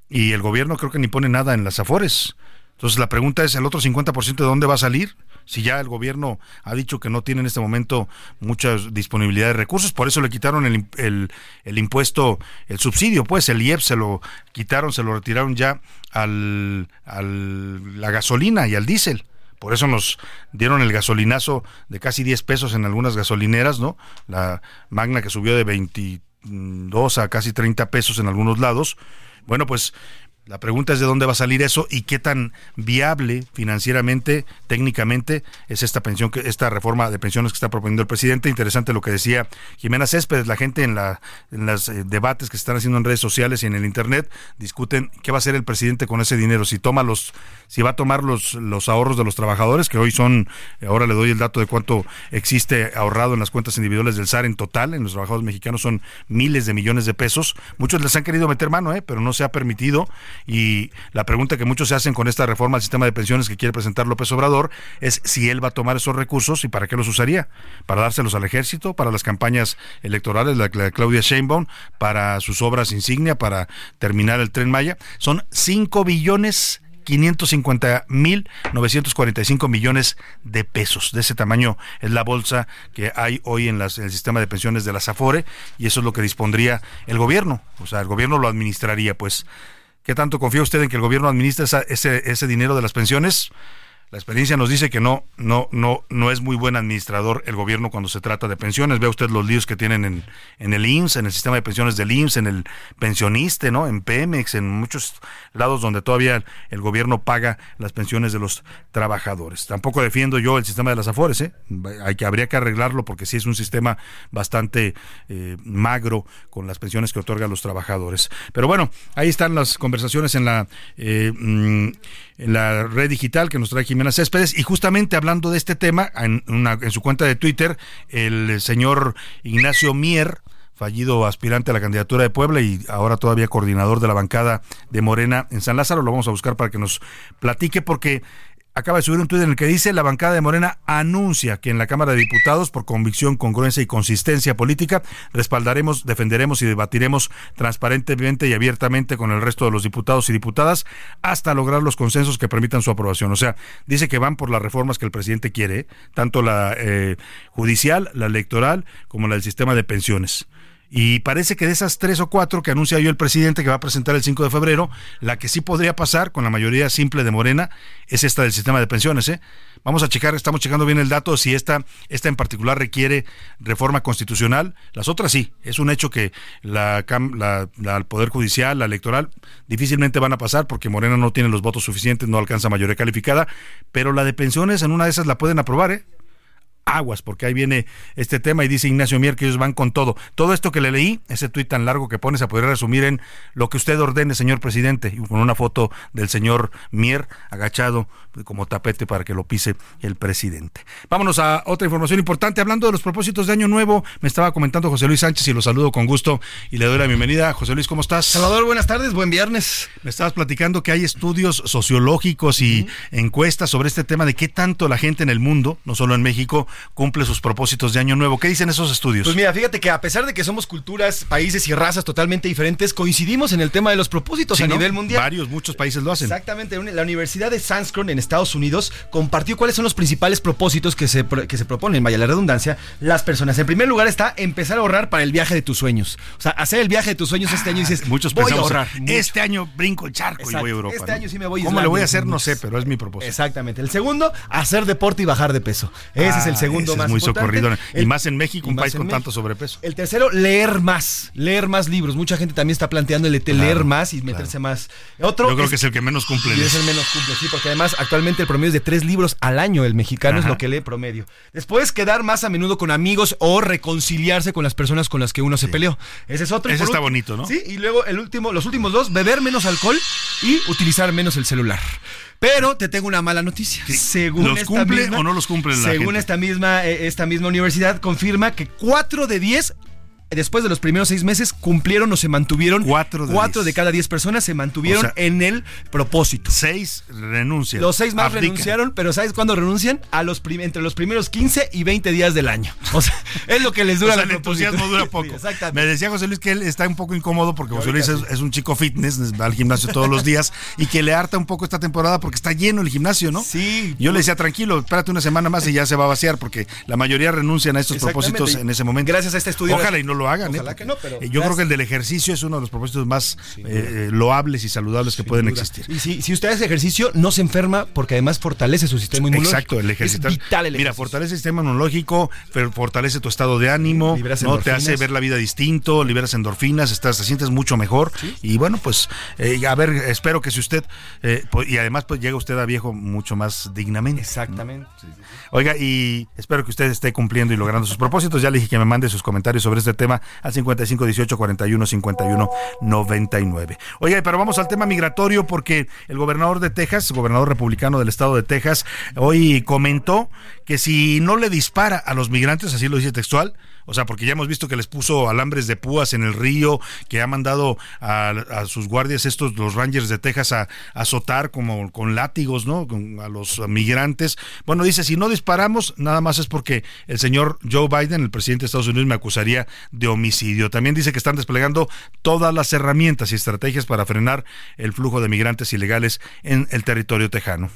y el gobierno creo que ni pone nada en las afores. Entonces la pregunta es, ¿el otro 50% de dónde va a salir? Si ya el gobierno ha dicho que no tiene en este momento mucha disponibilidad de recursos, por eso le quitaron el, el, impuesto, el subsidio, pues el IEP se lo quitaron, se lo retiraron ya al, al la gasolina y al diésel. Por eso nos dieron el gasolinazo de casi 10 pesos en algunas gasolineras, ¿no? La Magna que subió de 22 a casi 30 pesos en algunos lados. Bueno, pues la pregunta es de dónde va a salir eso y qué tan viable financieramente, técnicamente, es esta pensión, que esta reforma de pensiones que está proponiendo el presidente. Interesante lo que decía Jimena Céspedes. La gente en, la, en los eh, debates que se están haciendo en redes sociales y en el internet discuten qué va a hacer el presidente con ese dinero. Si toma los, si va a tomar los, los ahorros de los trabajadores, que hoy son, ahora le doy el dato de cuánto existe ahorrado en las cuentas individuales del SAR en total, en los trabajadores mexicanos son miles de millones de pesos. Muchos les han querido meter mano, ¿eh? pero no se ha permitido y la pregunta que muchos se hacen con esta reforma al sistema de pensiones que quiere presentar López Obrador es si él va a tomar esos recursos y para qué los usaría. Para dárselos al ejército, para las campañas electorales, la Claudia Sheinbaum, para sus obras insignia, para terminar el tren Maya. Son 5 billones 550 mil 945 millones de pesos. De ese tamaño es la bolsa que hay hoy en, las, en el sistema de pensiones de la Afore y eso es lo que dispondría el gobierno. O sea, el gobierno lo administraría, pues. ¿Qué tanto confía usted en que el gobierno administre ese, ese dinero de las pensiones? La experiencia nos dice que no, no, no, no es muy buen administrador el gobierno cuando se trata de pensiones. Vea usted los líos que tienen en, en el IMSS, en el sistema de pensiones del IMSS, en el pensioniste, ¿no? En Pemex, en muchos lados donde todavía el gobierno paga las pensiones de los trabajadores. Tampoco defiendo yo el sistema de las Afores, ¿eh? Hay que, habría que arreglarlo porque sí es un sistema bastante eh, magro con las pensiones que otorga a los trabajadores. Pero bueno, ahí están las conversaciones en la, eh, mm, en la red digital que nos trae Jimena Céspedes. Y justamente hablando de este tema, en, en su cuenta de Twitter, el señor Ignacio Mier, fallido aspirante a la candidatura de Puebla y ahora todavía coordinador de la bancada de Morena en San Lázaro. Lo vamos a buscar para que nos platique porque acaba de subir un tuit en el que dice la bancada de Morena anuncia que en la Cámara de Diputados, por convicción, congruencia y consistencia política, respaldaremos, defenderemos y debatiremos transparentemente y abiertamente con el resto de los diputados y diputadas hasta lograr los consensos que permitan su aprobación. O sea, dice que van por las reformas que el presidente quiere, tanto la eh, judicial, la electoral, como la del sistema de pensiones. Y parece que de esas tres o cuatro que anuncia hoy el presidente que va a presentar el 5 de febrero, la que sí podría pasar con la mayoría simple de Morena es esta del sistema de pensiones. ¿eh? Vamos a checar, estamos checando bien el dato, si esta, esta en particular requiere reforma constitucional. Las otras sí, es un hecho que la, la, la, el Poder Judicial, la electoral, difícilmente van a pasar porque Morena no tiene los votos suficientes, no alcanza mayoría calificada, pero la de pensiones en una de esas la pueden aprobar, ¿eh? Aguas, porque ahí viene este tema y dice Ignacio Mier que ellos van con todo. Todo esto que le leí, ese tuit tan largo que pone, se podría resumir en lo que usted ordene, señor presidente, y con una foto del señor Mier agachado como tapete para que lo pise el presidente. Vámonos a otra información importante. Hablando de los propósitos de Año Nuevo, me estaba comentando José Luis Sánchez y lo saludo con gusto y le doy la bienvenida. José Luis, ¿cómo estás? Salvador, buenas tardes, buen viernes. Me estabas platicando que hay estudios sociológicos y encuestas sobre este tema de qué tanto la gente en el mundo, no solo en México, cumple sus propósitos de Año Nuevo. ¿Qué dicen esos estudios? Pues mira, fíjate que a pesar de que somos culturas, países y razas totalmente diferentes, coincidimos en el tema de los propósitos a nivel mundial. Varios, muchos países lo hacen. Exactamente. La Universidad de Sanskron en Estados Unidos compartió cuáles son los principales propósitos que se, que se proponen, vaya la redundancia, las personas. En primer lugar está empezar a ahorrar para el viaje de tus sueños. O sea, hacer el viaje de tus sueños este año y dices, muchos voy a ahorrar. Este año brinco el charco y voy a Europa. Este año sí me voy a ¿Cómo lo voy a hacer? No sé, pero es mi propósito. Exactamente. El segundo, hacer deporte y bajar de peso. Ese es el ah, segundo más es muy socorrido. y más en México, un país con tanto sobrepeso. El tercero, leer más. Leer más libros. Mucha gente también está planteando el leer más y meterse más. Otro Yo creo que es el que menos cumple. es el menos cumple, sí, porque además actualmente el promedio es de tres libros al año. El mexicano es lo que lee promedio. Después, quedar más a menudo con amigos o reconciliarse con las personas con las que uno se peleó. Ese es otro. Ese está bonito, ¿no? Sí, y luego el último, los últimos dos, beber menos alcohol y utilizar menos el celular. Pero te tengo una mala noticia. Según ¿Los cumple o no los cumple la Según esta misma eh, esta misma universidad confirma que 4 de 10 después de los primeros seis meses, cumplieron o se mantuvieron. Cuatro de, cuatro de cada diez personas se mantuvieron en el propósito. Seis renuncian. Los seis más renunciaron, pero ¿sabes cuándo renuncian? A los entre los primeros 15 y 20 días del año. O sea, (laughs) es lo que les dura o el entusiasmo dura (laughs) poco. Me decía José Luis que él está un poco incómodo porque José Luis es, un chico fitness, va al gimnasio todos los días y que le harta un poco esta temporada porque está lleno el gimnasio, ¿no? Sí. Yo le decía, tranquilo, espérate una semana más y ya se va a vaciar porque la mayoría renuncian a estos propósitos en ese momento. Gracias a este estudio. Ojalá y no lo hagan. ¿eh? que no, pero yo creo que el del ejercicio es uno de los propósitos más eh, loables y saludables que pueden existir. Y si, si usted hace ejercicio, no se enferma porque además fortalece su sistema inmunológico. Exacto, el ejercicio. Mira, fortalece el sistema inmunológico, fortalece tu estado de ánimo, no te hace ver la vida distinto, liberas endorfinas, estás, te sientes mucho mejor. Y bueno, pues, eh, a ver, espero que si usted, eh, y además pues llega usted a viejo mucho más dignamente. Exactamente. Oiga, y espero que usted esté cumpliendo y logrando sus propósitos. Ya le dije que me mande sus comentarios sobre este tema al 55 18 41 51 99. Oiga, pero vamos al tema migratorio porque el gobernador de Texas, gobernador republicano del estado de Texas, hoy comentó que si no le dispara a los migrantes, así lo dice textual, O sea, porque ya hemos visto que les puso alambres de púas en el río, que ha mandado a, sus guardias estos, los Rangers de Texas, a, azotar como con látigos, ¿no? a los migrantes. Bueno, dice, si no disparamos, nada más es porque el señor Joe Biden, el presidente de Estados Unidos, me acusaría de homicidio. También dice que están desplegando todas las herramientas y estrategias para frenar el flujo de migrantes ilegales en el territorio tejano.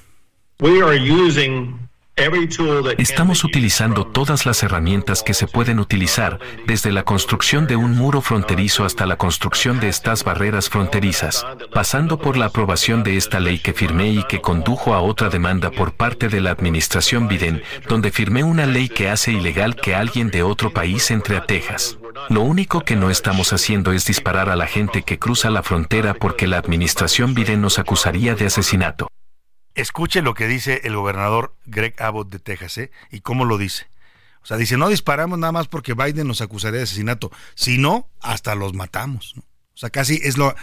Estamos utilizando todas las herramientas que se pueden utilizar, desde la construcción de un muro fronterizo hasta la construcción de estas barreras fronterizas, pasando por la aprobación de esta ley que firmé y que condujo a otra demanda por parte de la administración Biden, donde firmé una ley que hace ilegal que alguien de otro país entre a Texas. Lo único que no estamos haciendo es disparar a la gente que cruza la frontera porque la administración Biden nos acusaría de asesinato. Escuche lo que dice el gobernador Greg Abbott de Texas, ¿eh? Y cómo lo dice. O sea, dice, no disparamos nada más porque Biden nos acusaría de asesinato. Si no, hasta los matamos. ¿no? O sea, casi es lo,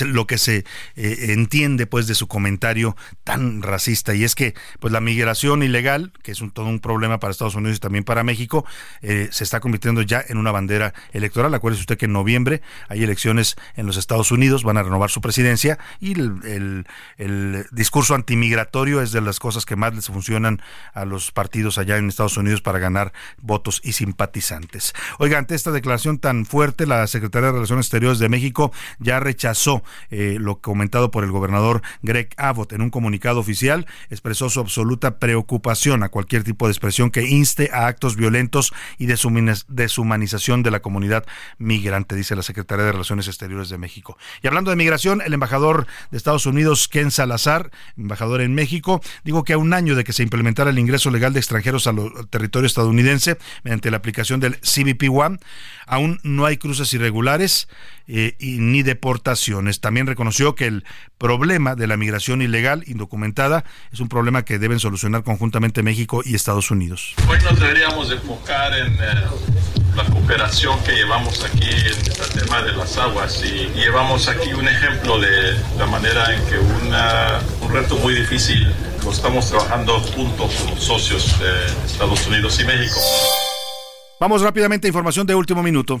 lo que se eh, entiende pues de su comentario tan racista. Y es que pues la migración ilegal, que es un, todo un problema para Estados Unidos y también para México, eh, se está convirtiendo ya en una bandera electoral. Acuérdese usted que en noviembre hay elecciones en los Estados Unidos, van a renovar su presidencia y el, el discurso antimigratorio es de las cosas que más les funcionan a los partidos allá en Estados Unidos para ganar votos y simpatizantes. Oiga, ante esta declaración tan fuerte, la Secretaría de Relaciones Exteriores de México ya rechazó eh, lo comentado por el gobernador Greg Abbott en un comunicado oficial, expresó su absoluta preocupación a cualquier tipo de expresión que inste a actos violentos y deshumanización de la comunidad migrante, dice la Secretaría de Relaciones Exteriores de México. Y hablando de migración, el embajador de Estados Unidos, Ken Salazar, embajador en México, dijo que a un año de que se implementara el ingreso legal de extranjeros al territorio estadounidense mediante la aplicación del CBP One, aún no hay cruces irregulares eh, y ni deportaciones. También reconoció que el problema de la migración ilegal indocumentada es un problema que deben solucionar conjuntamente México y Estados Unidos. Hoy nos deberíamos enfocar en eh, la cooperación que llevamos aquí en este tema de las aguas y, llevamos aquí un ejemplo de la manera en que una, un reto muy difícil lo estamos trabajando juntos con los socios de Estados Unidos y México. Vamos rápidamente a información de último minuto.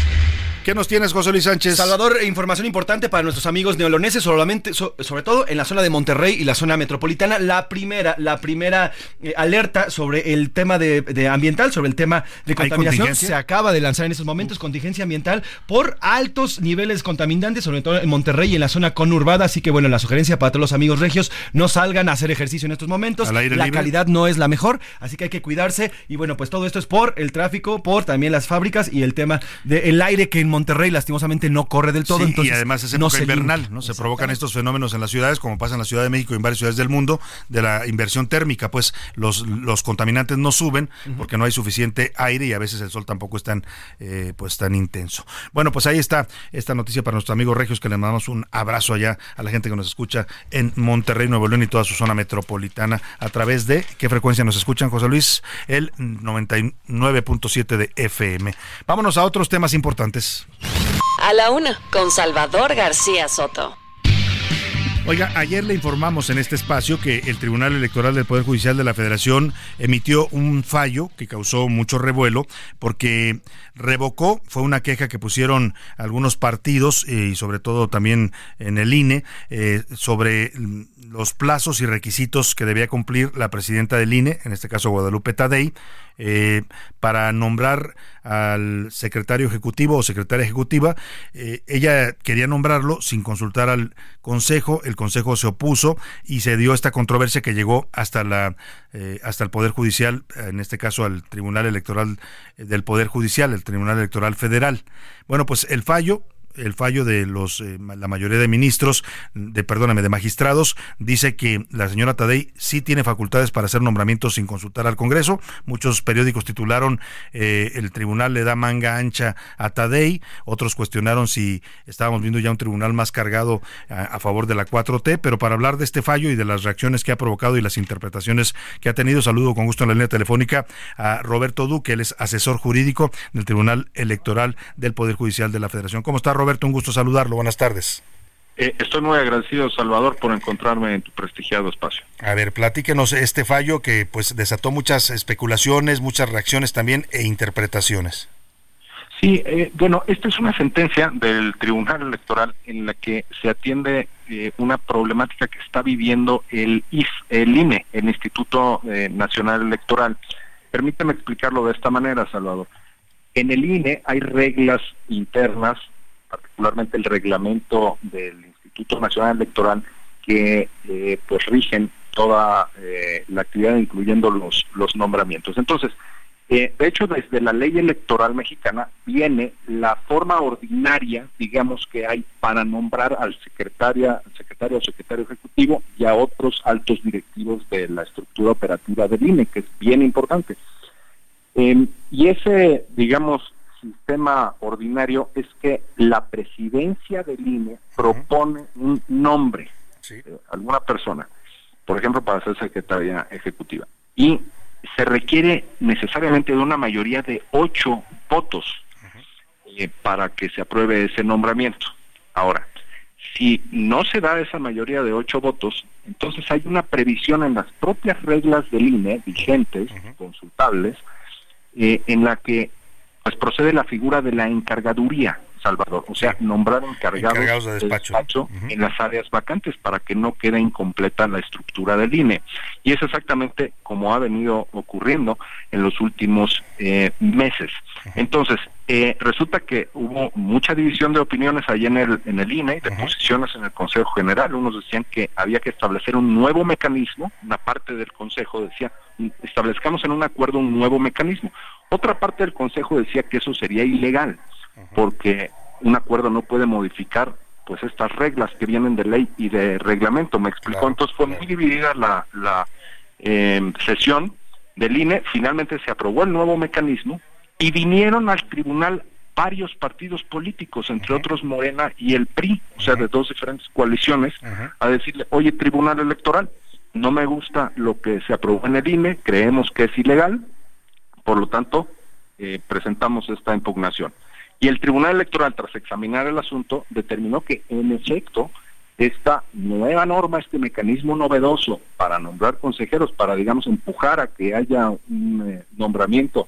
¿Qué nos tienes, José Luis Sánchez? Salvador, información importante para nuestros amigos neoloneses, solamente, sobre todo en la zona de Monterrey y la zona metropolitana. La primera, la primera eh, alerta sobre el tema de, ambiental, sobre el tema de contaminación, se acaba de lanzar en estos momentos, contingencia ambiental por altos niveles contaminantes, sobre todo en Monterrey y en la zona conurbada. Así que bueno, la sugerencia para todos los amigos regios, no salgan a hacer ejercicio en estos momentos. la calidad no es la mejor, así que hay que cuidarse. Y bueno, pues todo esto es por el tráfico, por también las fábricas y el tema del aire que en Monterrey lastimosamente no corre del todo. entonces y además es época invernal, ¿no? Se provocan estos fenómenos en las ciudades, como pasa en la Ciudad de México y en varias ciudades del mundo, de la inversión térmica, pues los, los contaminantes no suben porque no hay suficiente aire y a veces el sol tampoco es tan, eh, pues, tan intenso. Bueno, pues ahí está esta noticia para nuestros amigos regios, que le mandamos un abrazo allá a la gente que nos escucha en Monterrey, Nuevo León y toda su zona metropolitana a través de, ¿qué frecuencia nos escuchan, José Luis? El 99.7 de FM. Vámonos a otros temas importantes. A la una, con Salvador García Soto. Oiga, ayer le informamos en este espacio que el Tribunal Electoral del Poder Judicial de la Federación emitió un fallo que causó mucho revuelo porque revocó, fue una queja que pusieron algunos partidos eh, y sobre todo también en el INE eh, sobre los plazos y requisitos que debía cumplir la presidenta del INE, en este caso Guadalupe Tadei, eh, para nombrar al secretario ejecutivo o secretaria ejecutiva. Eh, ella quería nombrarlo sin consultar al Consejo, el Consejo se opuso y se dio esta controversia que llegó hasta, la, eh, hasta el Poder Judicial, en este caso al Tribunal Electoral del Poder Judicial, el Tribunal Electoral Federal. Bueno, pues el fallo el fallo de los eh, la mayoría de ministros, de perdóname, de magistrados, dice que la señora Tadei sí tiene facultades para hacer nombramientos sin consultar al Congreso. Muchos periódicos titularon eh, el tribunal le da manga ancha a Tadei, otros cuestionaron si estábamos viendo ya un tribunal más cargado a, favor de la 4T, pero para hablar de este fallo y de las reacciones que ha provocado y las interpretaciones que ha tenido, saludo con gusto en la línea telefónica a Roberto Duque, él es asesor jurídico del Tribunal Electoral del Poder Judicial de la Federación. ¿Cómo está? Un gusto saludarlo. Buenas tardes. Eh, estoy muy agradecido, Salvador, por encontrarme en tu prestigiado espacio. A ver, platíquenos este fallo que pues desató muchas especulaciones, muchas reacciones también e interpretaciones. Sí, eh, bueno, esta es una sentencia del Tribunal Electoral en la que se atiende eh, una problemática que está viviendo el IF, el INE, el Instituto Nacional Electoral. Permíteme explicarlo de esta manera, Salvador. En el INE hay reglas internas particularmente el reglamento del Instituto Nacional Electoral, que eh, pues rigen toda eh, la actividad, incluyendo los, los nombramientos. Entonces, eh, de hecho, desde la ley electoral mexicana viene la forma ordinaria, digamos, que hay para nombrar al secretario, al secretario o secretario ejecutivo y a otros altos directivos de la estructura operativa del INE, que es bien importante. y ese, digamos, sistema ordinario es que la presidencia del INE propone un nombre, de alguna persona, por ejemplo, para ser secretaria ejecutiva. Y se requiere necesariamente de una mayoría de ocho votos eh, para que se apruebe ese nombramiento. Ahora, si no se da esa mayoría de ocho votos, entonces hay una previsión en las propias reglas del INE vigentes, consultables, eh, en la que pues procede la figura de la encargaduría, Salvador, o sea, nombrar encargados, de despacho, en las áreas vacantes para que no quede incompleta la estructura del INE. Y es exactamente como ha venido ocurriendo en los últimos eh, meses. Entonces, eh, resulta que hubo mucha división de opiniones allí en el, en el INE, de posiciones en el Consejo General. Unos decían que había que establecer un nuevo mecanismo, una parte del Consejo decía, establezcamos en un acuerdo un nuevo mecanismo. Otra parte del Consejo decía que eso sería ilegal, porque un acuerdo no puede modificar pues estas reglas que vienen de ley y de reglamento. Me explicó, entonces fue muy dividida la, la em, sesión del INE, finalmente se aprobó el nuevo mecanismo y vinieron al tribunal varios partidos políticos, entre otros Morena y el PRI, o sea, de dos diferentes coaliciones, a decirle, oye, tribunal electoral, no me gusta lo que se aprobó en el INE, creemos que es ilegal, por lo tanto, eh, presentamos esta impugnación. Y el Tribunal Electoral, tras examinar el asunto, determinó que, en efecto, esta nueva norma, este mecanismo novedoso para nombrar consejeros, para, digamos, empujar a que haya un eh, nombramiento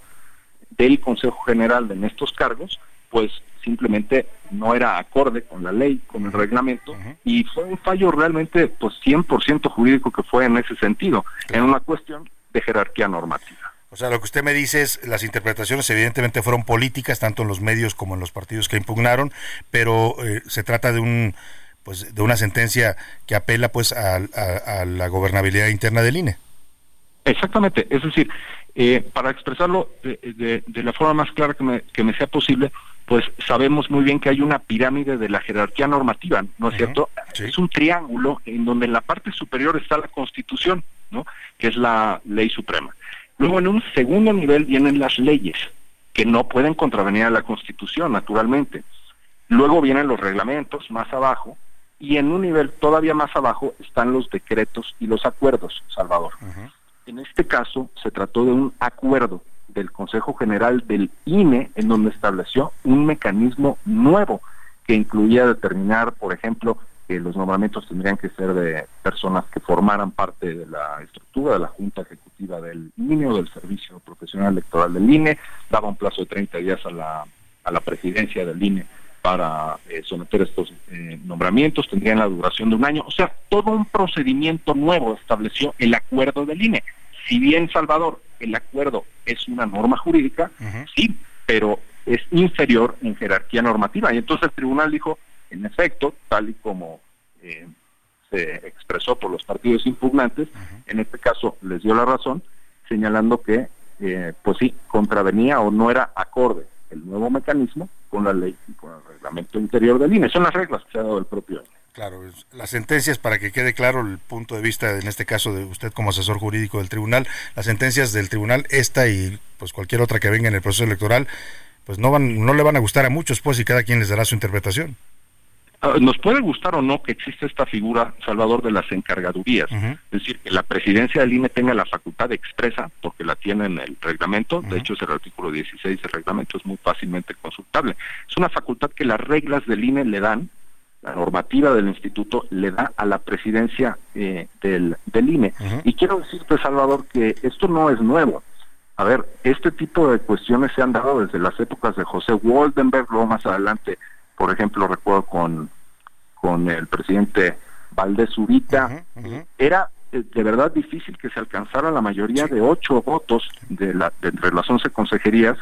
del Consejo General en estos cargos, pues simplemente no era acorde con la ley, con el reglamento, y fue un fallo realmente pues 100% jurídico que fue en ese sentido, en una cuestión de jerarquía normativa. O sea, lo que usted me dice es, las interpretaciones evidentemente fueron políticas, tanto en los medios como en los partidos que impugnaron, pero eh, se trata de un pues de una sentencia que apela pues a, la gobernabilidad interna del INE. Exactamente, es decir, eh, para expresarlo de, la forma más clara que me, que me sea posible, pues sabemos muy bien que hay una pirámide de la jerarquía normativa, ¿no es cierto? Es un triángulo en donde en la parte superior está la Constitución, ¿no? Que es la ley suprema. Luego en un segundo nivel vienen las leyes, que no pueden contravenir a la Constitución, naturalmente. Luego vienen los reglamentos más abajo, y en un nivel todavía más abajo están los decretos y los acuerdos, Salvador. En este caso se trató de un acuerdo del Consejo General del INE en donde estableció un mecanismo nuevo que incluía determinar, por ejemplo, que los nombramientos tendrían que ser de personas que formaran parte de la estructura de la Junta Ejecutiva del INE o del Servicio Profesional Electoral del INE, daba un plazo de 30 días a la, a la presidencia del INE para eh, someter estos eh, nombramientos, tendrían la duración de un año, o sea, todo un procedimiento nuevo estableció el acuerdo del INE. Si bien, Salvador, el acuerdo es una norma jurídica, sí, pero es inferior en jerarquía normativa. Y entonces el tribunal dijo, en efecto, tal y como eh, se expresó por los partidos impugnantes, en este caso les dio la razón, señalando que, eh, pues sí, contravenía o no era acorde el nuevo mecanismo con la ley y con el reglamento interior del INE. Son las reglas que se ha dado el propio INE. Claro, las sentencias, para que quede claro el punto de vista, en este caso de usted como asesor jurídico del tribunal, las sentencias del tribunal, esta y pues cualquier otra que venga en el proceso electoral, pues no van, no le van a gustar a muchos, pues, y cada quien les dará su interpretación. Ah, nos puede gustar o no que exista esta figura, Salvador, de las encargadurías. Es decir, que la presidencia del INE tenga la facultad expresa, porque la tiene en el reglamento, de hecho es el artículo 16 del reglamento, es muy fácilmente consultable. Es una facultad que las reglas del INE le dan la normativa del instituto le da a la presidencia eh, del, del INE. Y quiero decirte, Salvador, que esto no es nuevo. A ver, este tipo de cuestiones se han dado desde las épocas de José Waldenberg, luego más adelante, por ejemplo, recuerdo con, con el presidente Valdés Urita. Era eh, de verdad difícil que se alcanzara la mayoría de ocho votos de, la, de entre las once consejerías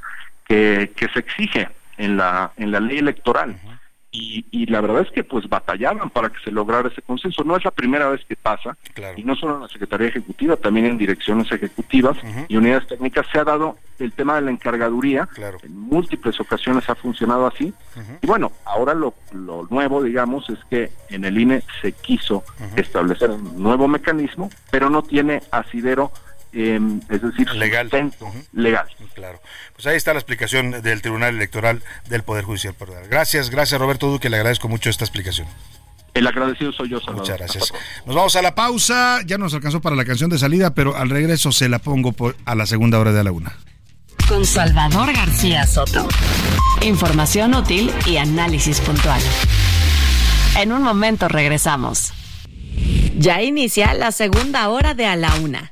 que, que se exige en la, en la ley electoral y, y, la verdad es que pues batallaban para que se lograra ese consenso. No es la primera vez que pasa, y no solo en la Secretaría Ejecutiva, también en direcciones ejecutivas y unidades técnicas. Se ha dado el tema de la encargaduría, en múltiples ocasiones ha funcionado así, y bueno, ahora lo, lo, nuevo, digamos, es que en el INE se quiso establecer un nuevo mecanismo, pero no tiene asidero Em, es decir, legal. legal. Claro. Pues ahí está la explicación del Tribunal Electoral del Poder Judicial. Gracias, gracias Roberto Duque, le agradezco mucho esta explicación. El agradecido soy yo, Salvador. Muchas gracias. Nos vamos a la pausa. Ya nos alcanzó para la canción de salida, pero al regreso se la pongo por, a la segunda hora de la una. Con Salvador García Soto. Información útil y análisis puntual. En un momento regresamos. Ya inicia la segunda hora de A la Una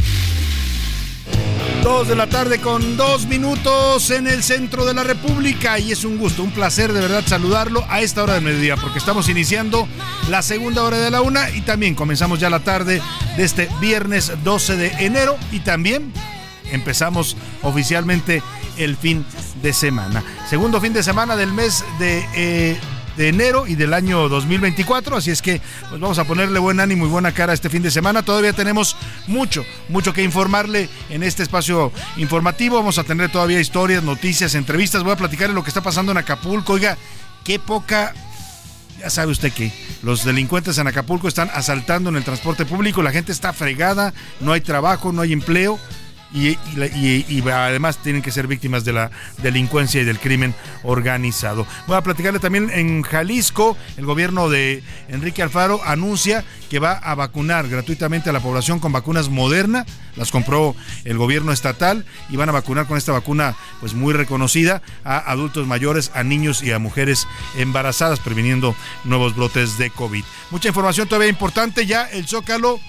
Dos de la tarde con dos minutos en el centro de la República y es un gusto, un placer de verdad saludarlo a esta hora del mediodía porque estamos iniciando la segunda hora de la una y también comenzamos ya la tarde de este viernes 12 de enero y también empezamos oficialmente el fin de semana. Segundo fin de semana del mes de eh, de enero y del año 2024. Así es que pues vamos a ponerle buen ánimo y buena cara este fin de semana. Todavía tenemos mucho, mucho que informarle en este espacio informativo. Vamos a tener todavía historias, noticias, entrevistas. Voy a platicarle lo que está pasando en Acapulco. Oiga, qué poca ya sabe usted que los delincuentes en Acapulco están asaltando en el transporte público, la gente está fregada, no hay trabajo, no hay empleo y, además tienen que ser víctimas de la delincuencia y del crimen organizado. Voy a platicarle también en Jalisco, el gobierno de Enrique Alfaro anuncia que va a vacunar gratuitamente a la población con vacunas Moderna, las compró el gobierno estatal y van a vacunar con esta vacuna pues muy reconocida a adultos mayores, a niños y a mujeres embarazadas previniendo nuevos brotes de COVID. Mucha información todavía importante, ya el Zócalo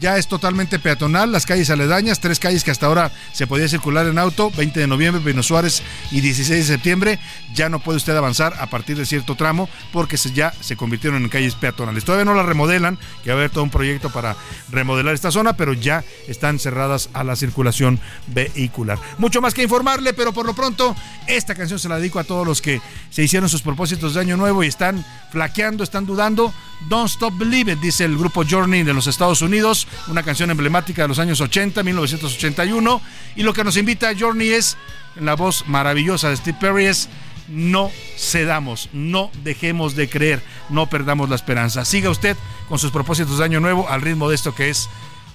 ya es totalmente peatonal, las calles aledañas, tres calles que hasta ahora se podía circular en auto, 20 de noviembre, Pino Suárez y 16 de septiembre, ya no puede usted avanzar a partir de cierto tramo porque ya se convirtieron en calles peatonales. Todavía no las remodelan, que va a haber todo un proyecto para remodelar esta zona, pero ya están cerradas a la circulación vehicular. Mucho más que informarle, pero por lo pronto esta canción se la dedico a todos los que se hicieron sus propósitos de año nuevo y están flaqueando, están dudando. Don't Stop Believe dice el grupo Journey de los Estados Unidos una canción emblemática de los años 80, 1981. Y lo que nos invita a Journey es, la voz maravillosa de Steve Perry, es no cedamos, no dejemos de creer, no perdamos la esperanza. Siga usted con sus propósitos de año nuevo al ritmo de esto que es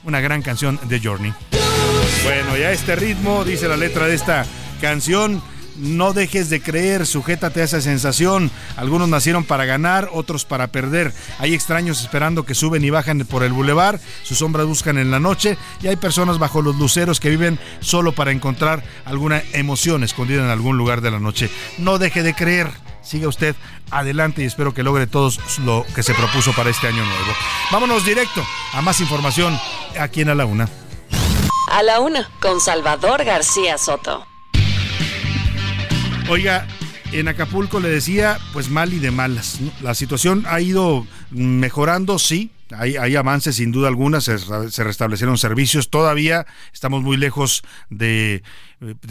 una gran canción de Journey. Bueno, ya este ritmo, dice la letra de esta canción, no dejes de creer, sujétate a esa sensación. Algunos nacieron para ganar, otros para perder. Hay extraños esperando que suben y bajan por el bulevar, sus sombras buscan en la noche y hay personas bajo los luceros que viven solo para encontrar alguna emoción escondida en algún lugar de la noche. No deje de creer. Siga usted adelante y espero que logre todo lo que se propuso para este año nuevo. Vámonos directo a más información aquí en A la Una. A la Una, con Salvador García Soto. Oiga, en Acapulco le decía, pues mal y de malas. La situación ha ido mejorando, sí, hay, avances sin duda alguna, se, restablecieron servicios, todavía estamos muy lejos de,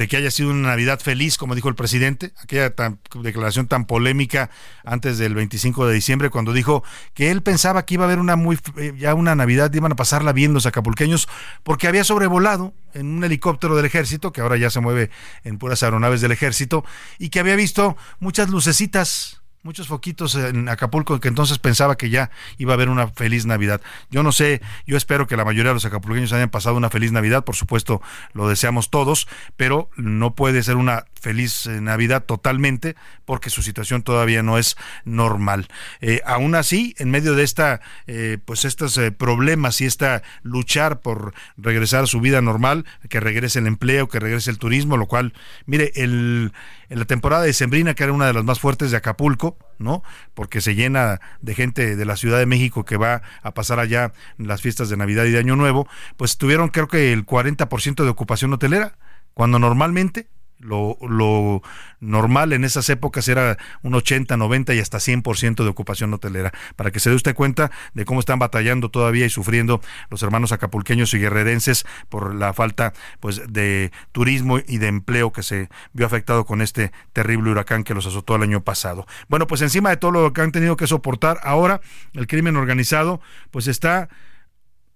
que haya sido una Navidad feliz, como dijo el presidente, aquella declaración tan polémica antes del 25 de diciembre, cuando dijo que él pensaba que iba a haber una muy eh, ya una Navidad, iban a pasarla bien los acapulqueños, porque había sobrevolado en un helicóptero del ejército, que ahora ya se mueve en puras aeronaves del ejército, y que había visto muchas lucecitas muchos foquitos en Acapulco que entonces pensaba que ya iba a haber una feliz Navidad. Yo no sé, yo espero que la mayoría de los acapulqueños hayan pasado una feliz Navidad, por supuesto lo deseamos todos, pero no puede ser una feliz eh, Navidad totalmente porque su situación todavía no es normal. Eh, aún así, en medio de esta, eh, pues estos problemas y esta luchar por regresar a su vida normal, que regrese el empleo, que regrese el turismo, lo cual, mire, el, en la temporada de Sembrina, que era una de las más fuertes de Acapulco, ¿no? Porque se llena de gente de la Ciudad de México que va a pasar allá las fiestas de Navidad y de Año Nuevo, pues tuvieron creo que el 40% de ocupación hotelera, cuando normalmente lo, lo, normal en esas épocas era un 80, 90 y hasta 100% de ocupación hotelera. Para que se dé usted cuenta de cómo están batallando todavía y sufriendo los hermanos acapulqueños y guerrerenses por la falta pues de turismo y de empleo que se vio afectado con este terrible huracán que los azotó el año pasado. Bueno, pues encima de todo lo que han tenido que soportar, ahora el crimen organizado pues está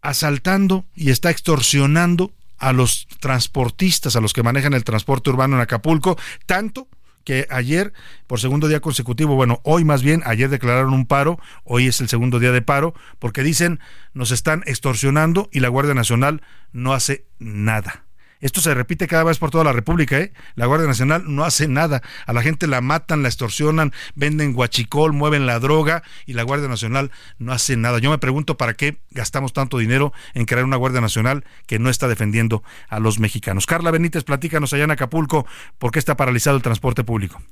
asaltando y está extorsionando a los transportistas, a los que manejan el transporte urbano en Acapulco, tanto que ayer, por segundo día consecutivo, bueno, hoy más bien, ayer declararon un paro, hoy es el segundo día de paro, porque dicen nos están extorsionando y la Guardia Nacional no hace nada. Esto se repite cada vez por toda la República, ¿eh? La Guardia Nacional no hace nada. A la gente la matan, la extorsionan, venden guachicol, mueven la droga y la Guardia Nacional no hace nada. Yo me pregunto para qué gastamos tanto dinero en crear una Guardia Nacional que no está defendiendo a los mexicanos. Carla Benítez, platícanos allá en Acapulco, ¿por qué está paralizado el transporte público?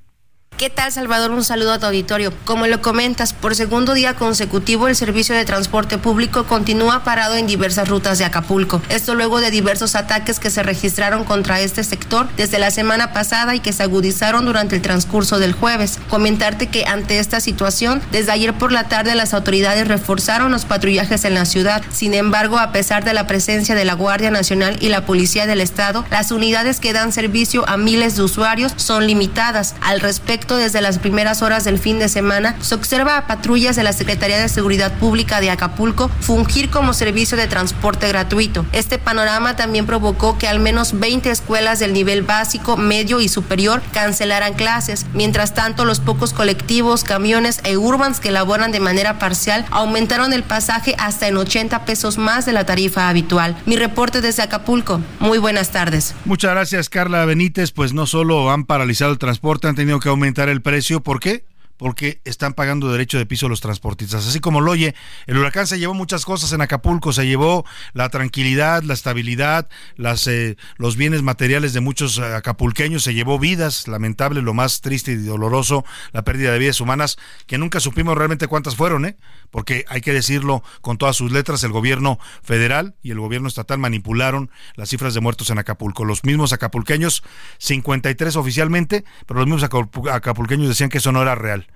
¿Qué tal, Salvador? Un saludo a tu auditorio. Como lo comentas, por segundo día consecutivo el servicio de transporte público continúa parado en diversas rutas de Acapulco. Esto luego de diversos ataques que se registraron contra este sector desde la semana pasada y que se agudizaron durante el transcurso del jueves. Comentarte que ante esta situación, desde ayer por la tarde las autoridades reforzaron los patrullajes en la ciudad. Sin embargo, a pesar de la presencia de la Guardia Nacional y la Policía del Estado, las unidades que dan servicio a miles de usuarios son limitadas. Al respecto, desde las primeras horas del fin de semana, se observa a patrullas de la Secretaría de Seguridad Pública de Acapulco fungir como servicio de transporte gratuito. Este panorama también provocó que al menos 20 escuelas del nivel básico, medio y superior cancelaran clases. Mientras tanto, los pocos colectivos, camiones e urbans que laboran de manera parcial aumentaron el pasaje hasta en 80 pesos más de la tarifa habitual. Mi reporte desde Acapulco. Muy buenas tardes. Muchas gracias, Carla Benítez. Pues no solo han paralizado el transporte, han tenido que aumentar el precio. ¿Por qué? Porque están pagando derecho de piso los transportistas. Así como lo oye, el huracán se llevó muchas cosas en Acapulco, se llevó la tranquilidad, la estabilidad, las, eh, los bienes materiales de muchos eh, acapulqueños, se llevó vidas, lamentable, lo más triste y doloroso, la pérdida de vidas humanas, que nunca supimos realmente cuántas fueron, ¿eh? porque hay que decirlo con todas sus letras, el gobierno federal y el gobierno estatal manipularon las cifras de muertos en Acapulco. Los mismos acapulqueños, 53 oficialmente, pero los mismos acapulqueños decían que eso no era real.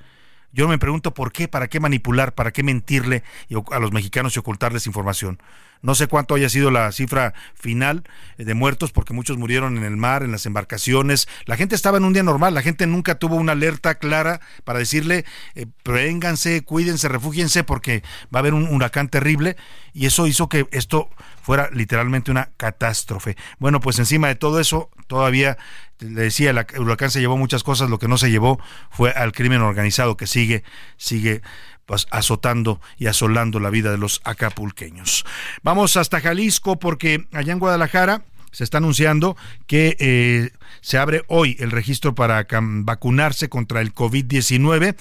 Yo me pregunto por qué, para qué manipular, para qué mentirle a los mexicanos y ocultarles información. No sé cuánto haya sido la cifra final eh, de muertos, porque muchos murieron en el mar, en las embarcaciones. La gente estaba en un día normal, la gente nunca tuvo una alerta clara para decirle, eh, prénganse, cuídense, refúgiense, porque va a haber un huracán terrible. Y eso hizo que esto fuera literalmente una catástrofe. Bueno, pues encima de todo eso, todavía le decía, el huracán se llevó muchas cosas, lo que no se llevó fue al crimen organizado que sigue, sigue pues, azotando y asolando la vida de los acapulqueños. Vamos hasta Jalisco porque allá en Guadalajara se está anunciando que eh, se abre hoy el registro para vacunarse contra el COVID-19.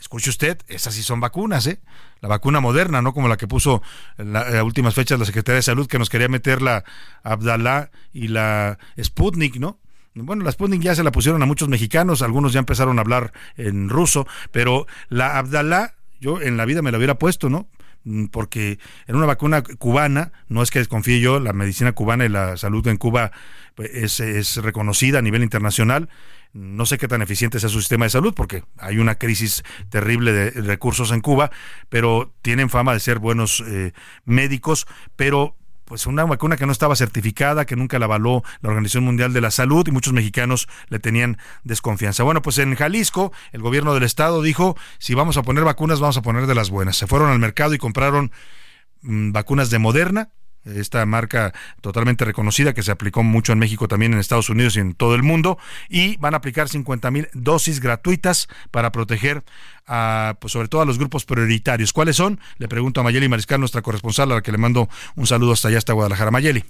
Escuche usted, esas sí son vacunas, ¿eh? La vacuna moderna, no como la que puso en las últimas fechas la Secretaría de Salud, que nos quería meter la Abdalá y la Sputnik, ¿no? Bueno, la Sputnik ya se la pusieron a muchos mexicanos, algunos ya empezaron a hablar en ruso, pero la Abdalá, yo en la vida me la hubiera puesto, ¿no? Mm, porque en una vacuna cubana, no es que desconfíe yo, la medicina cubana y la salud en Cuba pues, es, es, reconocida a nivel internacional. No sé qué tan eficiente sea su sistema de salud, porque hay una crisis terrible de recursos en Cuba, pero tienen fama de ser buenos eh, médicos, pero pues una vacuna que no estaba certificada, que nunca la avaló la Organización Mundial de la Salud y muchos mexicanos le tenían desconfianza. Bueno, pues en Jalisco el gobierno del estado dijo, si vamos a poner vacunas, vamos a poner de las buenas. Se fueron al mercado y compraron mm, vacunas de Moderna, esta marca totalmente reconocida que se aplicó mucho en México, también en Estados Unidos y en todo el mundo, y van a aplicar 50 mil dosis gratuitas para proteger a, pues sobre todo a los grupos prioritarios. ¿Cuáles son? Le pregunto a Mayeli Mariscal, nuestra corresponsal, a la que le mando un saludo hasta allá, hasta Guadalajara. Mayeli.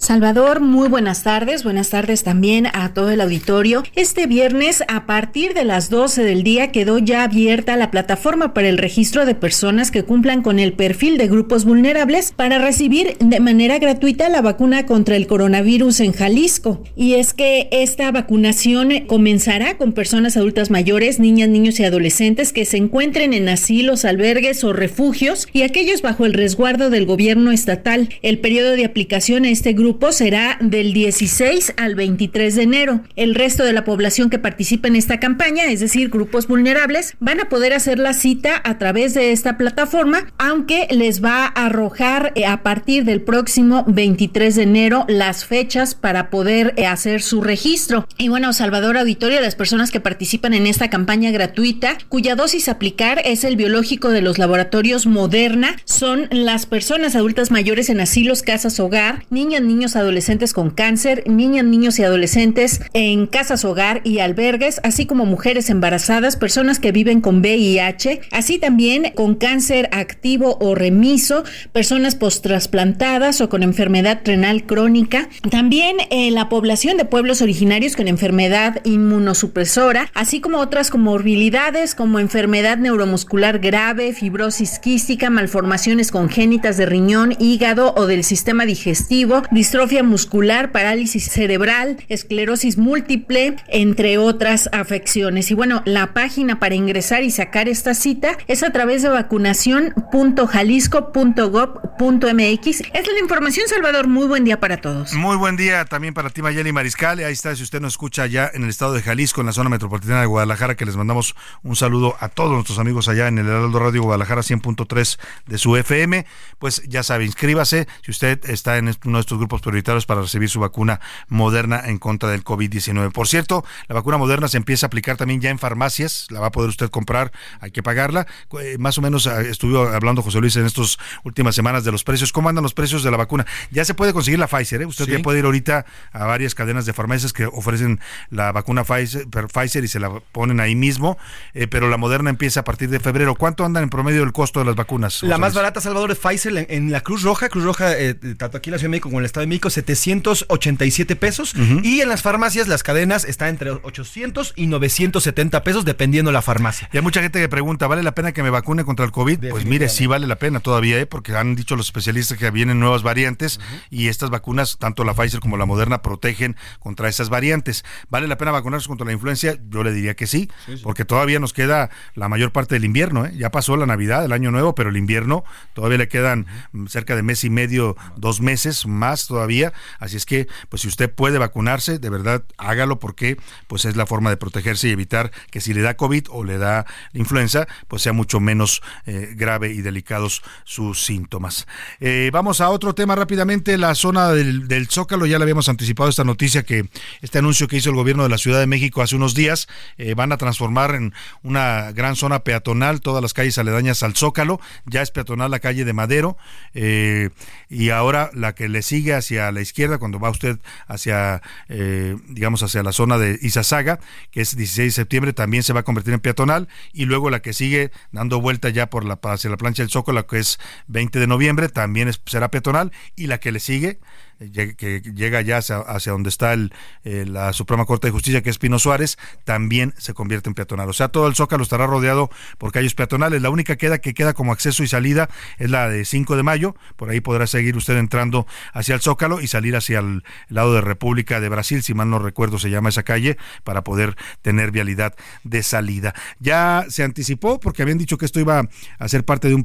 Salvador, muy buenas tardes. Buenas tardes también a todo el auditorio. Este viernes, a partir de las 12 del día, quedó ya abierta la plataforma para el registro de personas que cumplan con el perfil de grupos vulnerables para recibir de manera gratuita la vacuna contra el coronavirus en Jalisco. Y es que esta vacunación comenzará con personas adultas mayores, niñas, niños y adolescentes que se encuentren en asilos, albergues o refugios y aquellos bajo el resguardo del gobierno estatal. El periodo de aplicación a este grupo será del 16 al 23 de enero. El resto de la población que participa en esta campaña, es decir, grupos vulnerables, van a poder hacer la cita a través de esta plataforma, aunque les va a arrojar eh, a partir del próximo 23 de enero las fechas para poder eh, hacer su registro. Y bueno, Salvador Auditorio, las personas que participan en esta campaña gratuita, cuya dosis aplicar es el biológico de los laboratorios Moderna, son las personas adultas mayores en asilos, casas, hogar, niñas, niños, niños adolescentes con cáncer, niñas, niños y adolescentes en casas hogar y albergues, así como mujeres embarazadas, personas que viven con VIH, así también con cáncer activo o remiso, personas post-trasplantadas o con enfermedad renal crónica, también eh, la población de pueblos originarios con enfermedad inmunosupresora, así como otras comorbilidades como enfermedad neuromuscular grave, fibrosis quística, malformaciones congénitas de riñón, hígado o del sistema digestivo, distrofia muscular, parálisis cerebral, esclerosis múltiple, entre otras afecciones. Y bueno, la página para ingresar y sacar esta cita es a través de vacunación.jalisco.gov.mx. Es la información, Salvador. Muy buen día para todos. Muy buen día también para ti, Mayeli Mariscal. Ahí está, si usted nos escucha allá en el estado de Jalisco, en la zona metropolitana de Guadalajara, que les mandamos un saludo a todos nuestros amigos allá en el Heraldo Radio Guadalajara 100.3 de su FM. Pues ya sabe, inscríbase si usted está en uno de estos grupos prioritarios para recibir su vacuna moderna en contra del COVID-19. Por cierto, la vacuna moderna se empieza a aplicar también ya en farmacias, la va a poder usted comprar, hay que pagarla. Eh, más o menos ah, estuvo hablando José Luis en estas últimas semanas de los precios. ¿Cómo andan los precios de la vacuna? Ya se puede conseguir la Pfizer, ¿eh? usted ya puede ir ahorita a varias cadenas de farmacias que ofrecen la vacuna Pfizer, Pfizer y se la ponen ahí mismo, eh, pero la moderna empieza a partir de febrero. ¿Cuánto andan en promedio el costo de las vacunas? La más barata, Salvador, es Pfizer en, la Cruz Roja, Cruz Roja, tanto aquí en la Ciudad de México como en el Estado de México, 787 pesos. Y en las farmacias, las cadenas están entre 800 y 970 pesos, dependiendo la farmacia. Y hay mucha gente que pregunta, ¿vale la pena que me vacune contra el COVID? Pues mire, sí vale la pena todavía, ¿eh? porque han dicho los especialistas que vienen nuevas variantes y estas vacunas, tanto la Pfizer como la Moderna, protegen contra esas variantes. ¿Vale la pena vacunarse contra la influencia? Yo le diría que sí, porque todavía nos queda la mayor parte del invierno. ¿eh? Ya pasó la Navidad, el Año Nuevo, pero el invierno todavía le quedan cerca de mes y medio, dos meses más todavía. Así es que, pues si usted puede vacunarse, de verdad hágalo porque pues es la forma de protegerse y evitar que si le da COVID o le da influenza, pues sea mucho menos eh, grave y delicados sus síntomas. Eh, vamos a otro tema rápidamente, la zona del, Zócalo, ya le habíamos anticipado esta noticia que este anuncio que hizo el gobierno de la Ciudad de México hace unos días, eh, van a transformar en una gran zona peatonal todas las calles aledañas al Zócalo, ya es peatonal la calle de Madero y ahora la que le sigue hacia la izquierda, cuando va usted hacia, eh, digamos, hacia la zona de Izazaga, que es 16 de septiembre, también se va a convertir en peatonal, y luego la que sigue dando vuelta ya por la, hacia la plancha del Zócalo, que es 20 de noviembre, también será peatonal, y la que le sigue que llega ya hacia, donde está el, eh, la Suprema Corte de Justicia, que es Pino Suárez, también se convierte en peatonal. O sea, todo el Zócalo estará rodeado por calles peatonales. La única queda que queda como acceso y salida es la de 5 de mayo. Por ahí podrá seguir usted entrando hacia el Zócalo y salir hacia el lado de República de Brasil, si mal no recuerdo se llama esa calle, para poder tener vialidad de salida. Ya se anticipó porque habían dicho que esto iba a ser parte de un,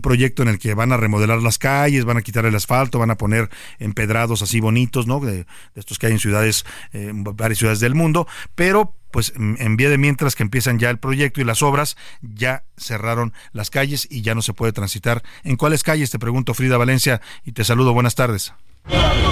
proyecto en el que van a remodelar las calles, van a quitar el asfalto, van a poner en así bonitos, ¿no? De, estos que hay en ciudades, eh, varias ciudades del mundo, pero pues en vía de mientras que empiezan ya el proyecto y las obras, ya cerraron las calles y ya no se puede transitar. ¿En cuáles calles? Te pregunto Frida Valencia y te saludo. Buenas tardes.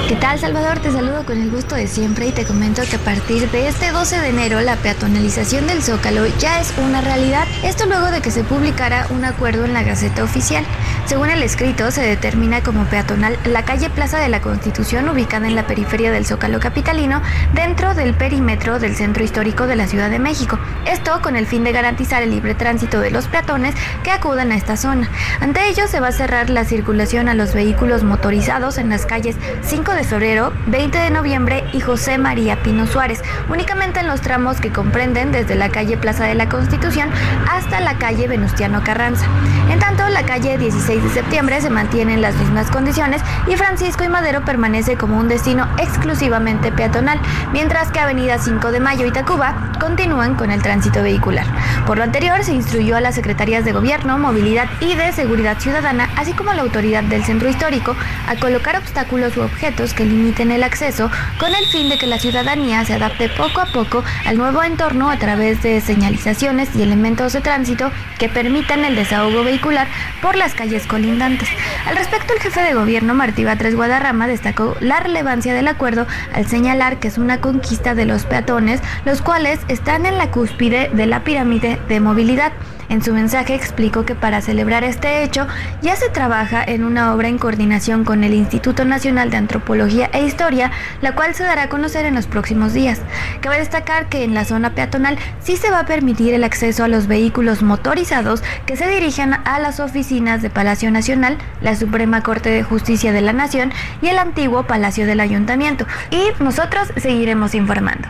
¿Qué tal Salvador? Te saludo con el gusto de siempre y te comento que a partir de este 12 de enero la peatonalización del Zócalo ya es una realidad. Esto luego de que se publicara un acuerdo en la Gaceta Oficial. Según el escrito, se determina como peatonal la calle Plaza de la Constitución ubicada en la periferia del Zócalo Capitalino, dentro del perímetro del centro histórico de la Ciudad de México. Esto con el fin de garantizar el libre tránsito de los peatones que acudan a esta zona. Ante ello se va a cerrar la circulación a los vehículos motorizados en las calles 5 de febrero, 20 de noviembre y José María Pino Suárez, únicamente en los tramos que comprenden desde la calle Plaza de la Constitución hasta la calle Venustiano Carranza. En tanto, la calle 16 de septiembre se mantiene en las mismas condiciones y Francisco y Madero permanece como un destino exclusivamente peatonal, mientras que Avenida 5 de Mayo y Tacuba continúan con el tránsito vehicular. Por lo anterior, se instruyó a las secretarías de Gobierno, Movilidad y de Seguridad Ciudadana, así como a la autoridad del centro histórico, a colocar obstáculos u objetos que limiten el acceso con el fin de que la ciudadanía se adapte poco a poco al nuevo entorno a través de señalizaciones y elementos tránsito que permitan el desahogo vehicular por las calles colindantes. Al respecto, el jefe de gobierno Martí Batres Guadarrama destacó la relevancia del acuerdo al señalar que es una conquista de los peatones, los cuales están en la cúspide de la pirámide de movilidad. En su mensaje explicó que para celebrar este hecho ya se trabaja en una obra en coordinación con el Instituto Nacional de Antropología e Historia, la cual se dará a conocer en los próximos días. Cabe destacar que en la zona peatonal sí se va a permitir el acceso a los vehículos motorizados que se dirigen a las oficinas de Palacio Nacional, la Suprema Corte de Justicia de la Nación y el antiguo Palacio del Ayuntamiento. Y nosotros seguiremos informando.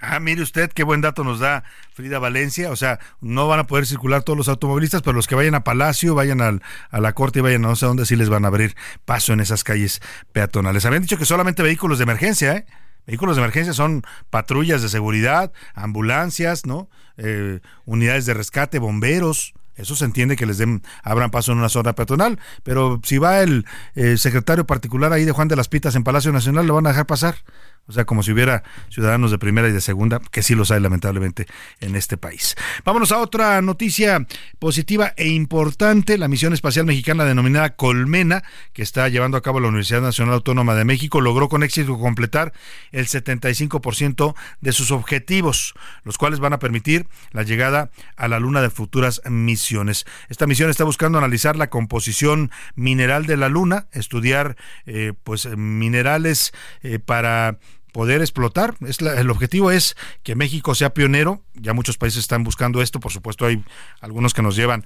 Ah, mire usted qué buen dato nos da Frida Valencia. O sea, no van a poder circular todos los automovilistas, pero los que vayan a Palacio, vayan al, a la corte y vayan a no sé dónde, sí les van a abrir paso en esas calles peatonales. Habían dicho que solamente vehículos de emergencia, ¿eh? Vehículos de emergencia son patrullas de seguridad, ambulancias, ¿no? Eh, unidades de rescate, bomberos. Eso se entiende que les den, abran paso en una zona peatonal, pero si va el eh, secretario particular ahí de Juan de las Pitas en Palacio Nacional, lo van a dejar pasar. O sea, como si hubiera ciudadanos de primera y de segunda, que sí los hay lamentablemente en este país. Vámonos a otra noticia positiva e importante. La misión espacial mexicana denominada Colmena, que está llevando a cabo la Universidad Nacional Autónoma de México, logró con éxito completar el 75% de sus objetivos, los cuales van a permitir la llegada a la Luna de futuras misiones. Esta misión está buscando analizar la composición mineral de la Luna, estudiar eh, pues minerales eh, para poder explotar. Es el objetivo es que México sea pionero. Ya muchos países están buscando esto. Por supuesto, hay algunos que nos llevan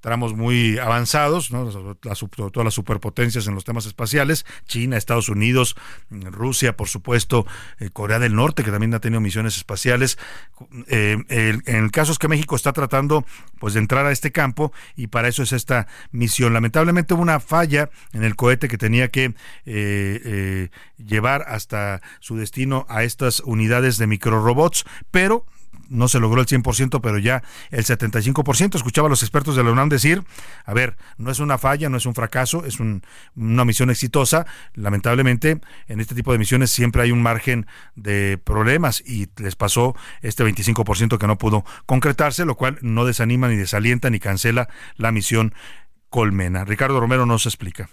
tramos muy avanzados, ¿no? todas las superpotencias en los temas espaciales, China, Estados Unidos, Rusia, por supuesto, eh, Corea del Norte, que también ha tenido misiones espaciales. Eh, el caso es que México está tratando pues de entrar a este campo y para eso es esta misión. Lamentablemente hubo una falla en el cohete que tenía que eh, llevar hasta su destino a estas unidades de microrobots, pero no se logró el 100%, pero ya el 75%. Escuchaba a los expertos de la UNAM decir, a ver, no es una falla, no es un fracaso, es una misión exitosa. Lamentablemente, en este tipo de misiones siempre hay un margen de problemas y les pasó este 25% que no pudo concretarse, lo cual no desanima ni desalienta ni cancela la misión Colmena. Ricardo Romero nos explica.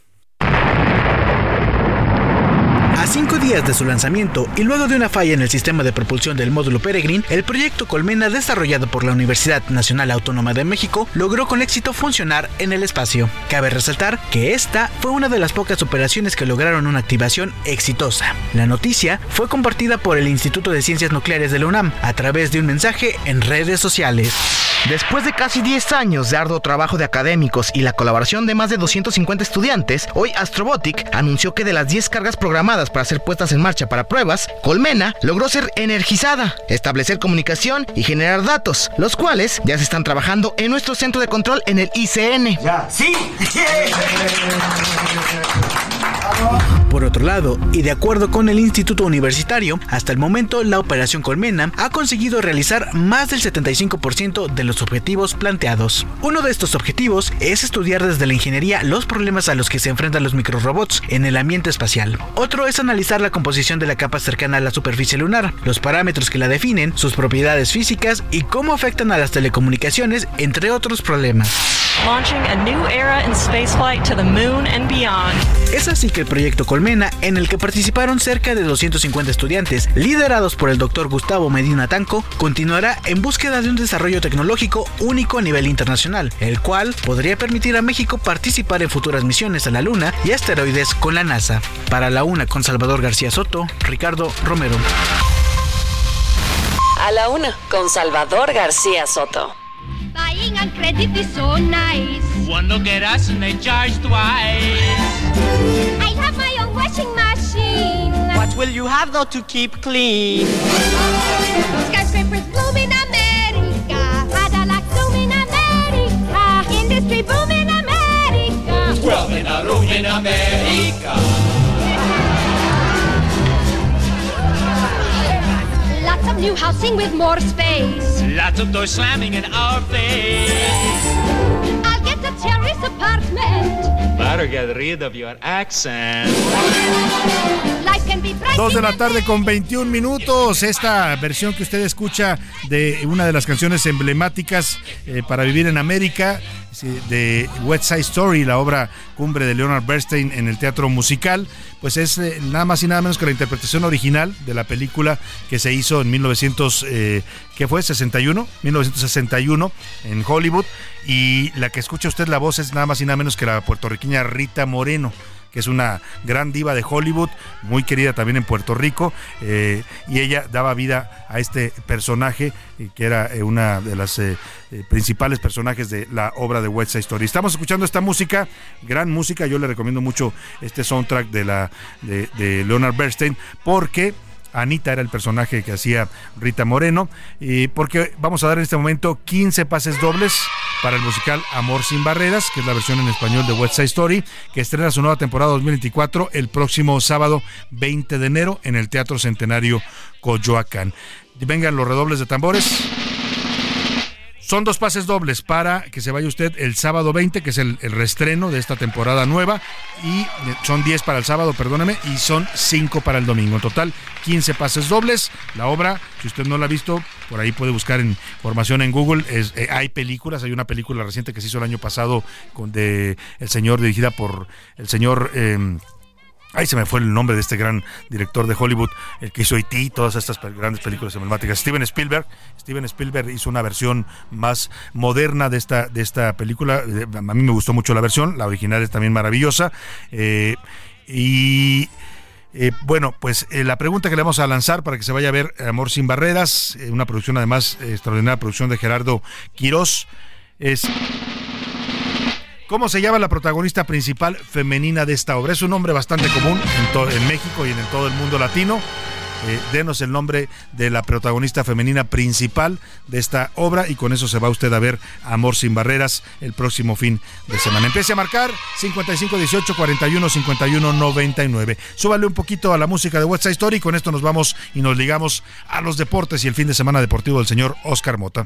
Cinco días de su lanzamiento y luego de una falla en el sistema de propulsión del módulo Peregrine, el proyecto Colmena desarrollado por la Universidad Nacional Autónoma de México logró con éxito funcionar en el espacio. Cabe resaltar que esta fue una de las pocas operaciones que lograron una activación exitosa. La noticia fue compartida por el Instituto de Ciencias Nucleares de la UNAM a través de un mensaje en redes sociales. Después de casi 10 años de arduo trabajo de académicos y la colaboración de más de 250 estudiantes, hoy Astrobotic anunció que de las 10 cargas programadas para ser puestas en marcha para pruebas, Colmena logró ser energizada, establecer comunicación y generar datos, los cuales ya se están trabajando en nuestro centro de control en el ICN. ¡Ya! ¡Sí! (laughs) Por otro lado, y de acuerdo con el Instituto Universitario, hasta el momento la operación Colmena ha conseguido realizar más del 75% de los objetivos planteados. Uno de estos objetivos es estudiar desde la ingeniería los problemas a los que se enfrentan los microrobots en el ambiente espacial. Otro es analizar la composición de la capa cercana a la superficie lunar, los parámetros que la definen, sus propiedades físicas y cómo afectan a las telecomunicaciones, entre otros problemas. Launching a new era in spaceflight to the moon and beyond. Es así que el proyecto Colmena, en el que participaron cerca de 250 estudiantes, liderados por el doctor Gustavo Medina Tanco, continuará en búsqueda de un desarrollo tecnológico único a nivel internacional, el cual podría permitir a México participar en futuras misiones a la Luna y asteroides con la NASA. Para la una con Salvador García Soto, Ricardo Romero. A la una con Salvador García Soto. Buying on credit is so nice. One look at us and they charge twice. I have my own washing machine. What will you have though to keep clean? Skyscrapers bloom in America. Cadillac bloom in America. Industry boom in America. Twelve in a room in America. Lots of new housing with more space. Lots of doors slamming in our face. I'll get a terrace apartment. Better get rid of your accent. Dos de la tarde con 21 minutos. Esta versión que usted escucha de una de las canciones emblemáticas eh, para vivir en América, de West Side Story, la obra cumbre de Leonard Bernstein en el teatro musical, pues es eh, nada más y nada menos que la interpretación original de la película que se hizo en 1900, eh, ¿qué fue? 61, 1961 en Hollywood. Y la que escucha usted la voz es nada más y nada menos que la puertorriqueña Rita Moreno que es una gran diva de Hollywood, muy querida también en Puerto Rico, eh, y ella daba vida a este personaje, eh, que era eh, una de las principales personajes de la obra de West Side Story. Estamos escuchando esta música, gran música, yo le recomiendo mucho este soundtrack de, la, de Leonard Bernstein, porque... Anita era el personaje que hacía Rita Moreno, y porque vamos a dar en este momento 15 pases dobles para el musical Amor sin Barreras, que es la versión en español de West Side Story, que estrena su nueva temporada 2024 el próximo sábado 20 de enero en el Teatro Centenario Coyoacán. Vengan los redobles de tambores. Son dos pases dobles para que se vaya usted el sábado 20, que es el, reestreno de esta temporada nueva, y eh, son 10 para el sábado, perdóneme, y son 5 para el domingo. En total, 15 pases dobles. La obra, si usted no la ha visto, por ahí puede buscar información en Google. Es, eh, hay películas, hay una película reciente que se hizo el año pasado con de El Señor, dirigida por el señor... Eh, Ahí se me fue el nombre de este gran director de Hollywood, el que hizo E.T., todas estas grandes películas emblemáticas. Steven Spielberg. Steven Spielberg hizo una versión más moderna de esta, de esta película. Eh, A mí me gustó mucho la versión, la original es también maravillosa. Eh, y eh, bueno, pues la pregunta que le vamos a lanzar para que se vaya a ver Amor sin Barreras, una producción además extraordinaria producción de Gerardo Quirós, es ¿Cómo se llama la protagonista principal femenina de esta obra? Es un nombre bastante común en, México y en, todo el mundo latino. Eh, denos el nombre de la protagonista femenina principal de esta obra y con eso se va usted a ver Amor sin Barreras el próximo fin de semana. Empiece a marcar 55 18 41 51 99. Súbale un poquito a la música de Side Story y con esto nos vamos y nos ligamos a los deportes y el fin de semana deportivo del señor Oscar Mota.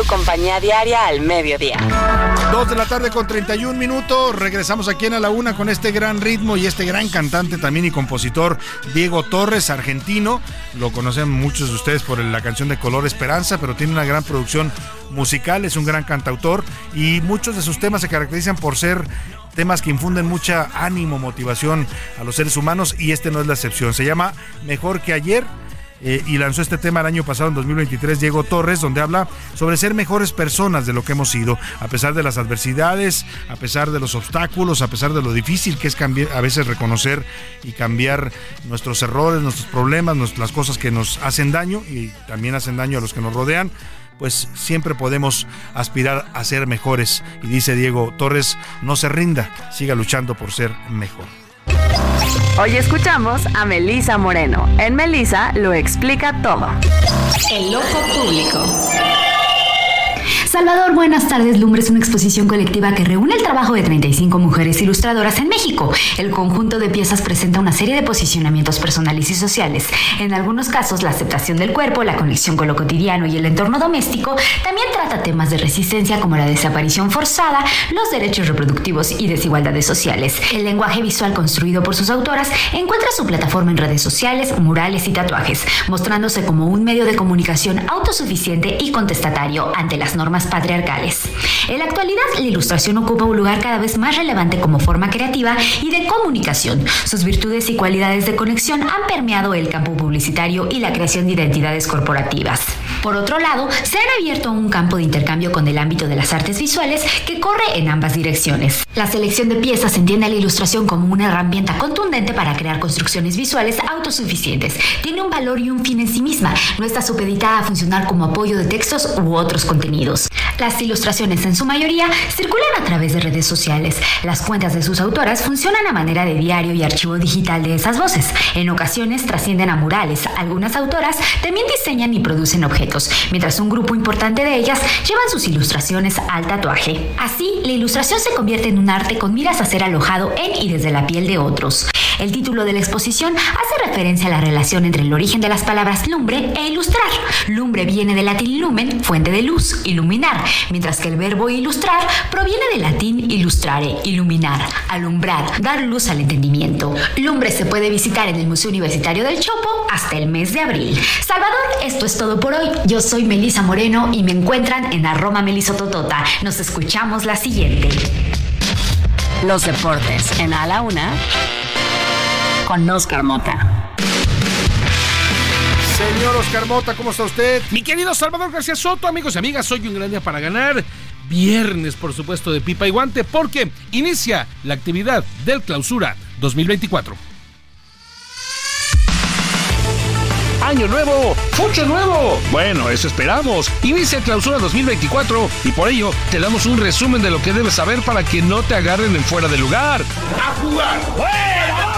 Tu compañía diaria al mediodía. Dos de la tarde con 31 minutos. Regresamos aquí en A la Una con este gran ritmo y este gran cantante también y compositor Diego Torres, argentino. Lo conocen muchos de ustedes por la canción de Color Esperanza, pero tiene una gran producción musical, es un gran cantautor y muchos de sus temas se caracterizan por ser temas que infunden mucha ánimo, motivación a los seres humanos y este no es la excepción. Se llama Mejor que ayer. Eh, y lanzó este tema el año pasado, en 2023, Diego Torres, donde habla sobre ser mejores personas de lo que hemos sido, a pesar de las adversidades, a pesar de los obstáculos, a pesar de lo difícil que es cambiar, a veces reconocer y cambiar nuestros errores, nuestros problemas, las cosas que nos hacen daño y también hacen daño a los que nos rodean pues siempre podemos aspirar a ser mejores. Y dice Diego Torres, no se rinda, siga luchando por ser mejor. Hoy escuchamos a Melisa Moreno. En Melisa lo explica todo. El ojo público. Salvador, buenas tardes. Lumbre es una exposición colectiva que reúne el trabajo de 35 mujeres ilustradoras en México. El conjunto de piezas presenta una serie de posicionamientos personales y sociales. En algunos casos, la aceptación del cuerpo, la conexión con lo cotidiano y el entorno doméstico también trata temas de resistencia como la desaparición forzada, los derechos reproductivos y desigualdades sociales. El lenguaje visual construido por sus autoras encuentra su plataforma en redes sociales, murales y tatuajes, mostrándose como un medio de comunicación autosuficiente y contestatario ante las normas patriarcales. En la actualidad, la ilustración ocupa un lugar cada vez más relevante como forma creativa y de comunicación. Sus virtudes y cualidades de conexión han permeado el campo publicitario y la creación de identidades corporativas. Por otro lado, se han abierto un campo de intercambio con el ámbito de las artes visuales que corre en ambas direcciones. La selección de piezas entiende a la ilustración como una herramienta contundente para crear construcciones visuales autosuficientes. Tiene un valor y un fin en sí misma. No está supeditada a funcionar como apoyo de textos u otros contenidos. Las ilustraciones en su mayoría circulan a través de redes sociales. Las cuentas de sus autoras funcionan a manera de diario y archivo digital de esas voces. En ocasiones trascienden a murales. Algunas autoras también diseñan y producen objetos, mientras un grupo importante de ellas llevan sus ilustraciones al tatuaje. Así, la ilustración se convierte en un arte con miras a ser alojado en y desde la piel de otros. El título de la exposición hace referencia a la relación entre el origen de las palabras lumbre e ilustrar. Lumbre viene del latín lumen, fuente de luz, iluminar, mientras que el verbo ilustrar proviene del latín illustrare, iluminar, alumbrar, dar luz al entendimiento. Lumbre se puede visitar en el Museo Universitario del Chopo hasta el mes de abril. Salvador, esto es todo por hoy. Yo soy Melisa Moreno y me encuentran en arroba melisototota. Nos escuchamos la siguiente. Los deportes en A la Una con Oscar Mota. Señor Oscar Mota, ¿cómo está usted? Mi querido Salvador García Soto, amigos y amigas, hoy un gran día para ganar. Viernes, por supuesto, de pipa y guante, porque inicia la actividad del clausura 2024. Año nuevo, fucho nuevo. Bueno, eso esperamos. Inicia el clausura 2024 y por ello te damos un resumen de lo que debes saber para que no te agarren en fuera de lugar. ¡A jugar!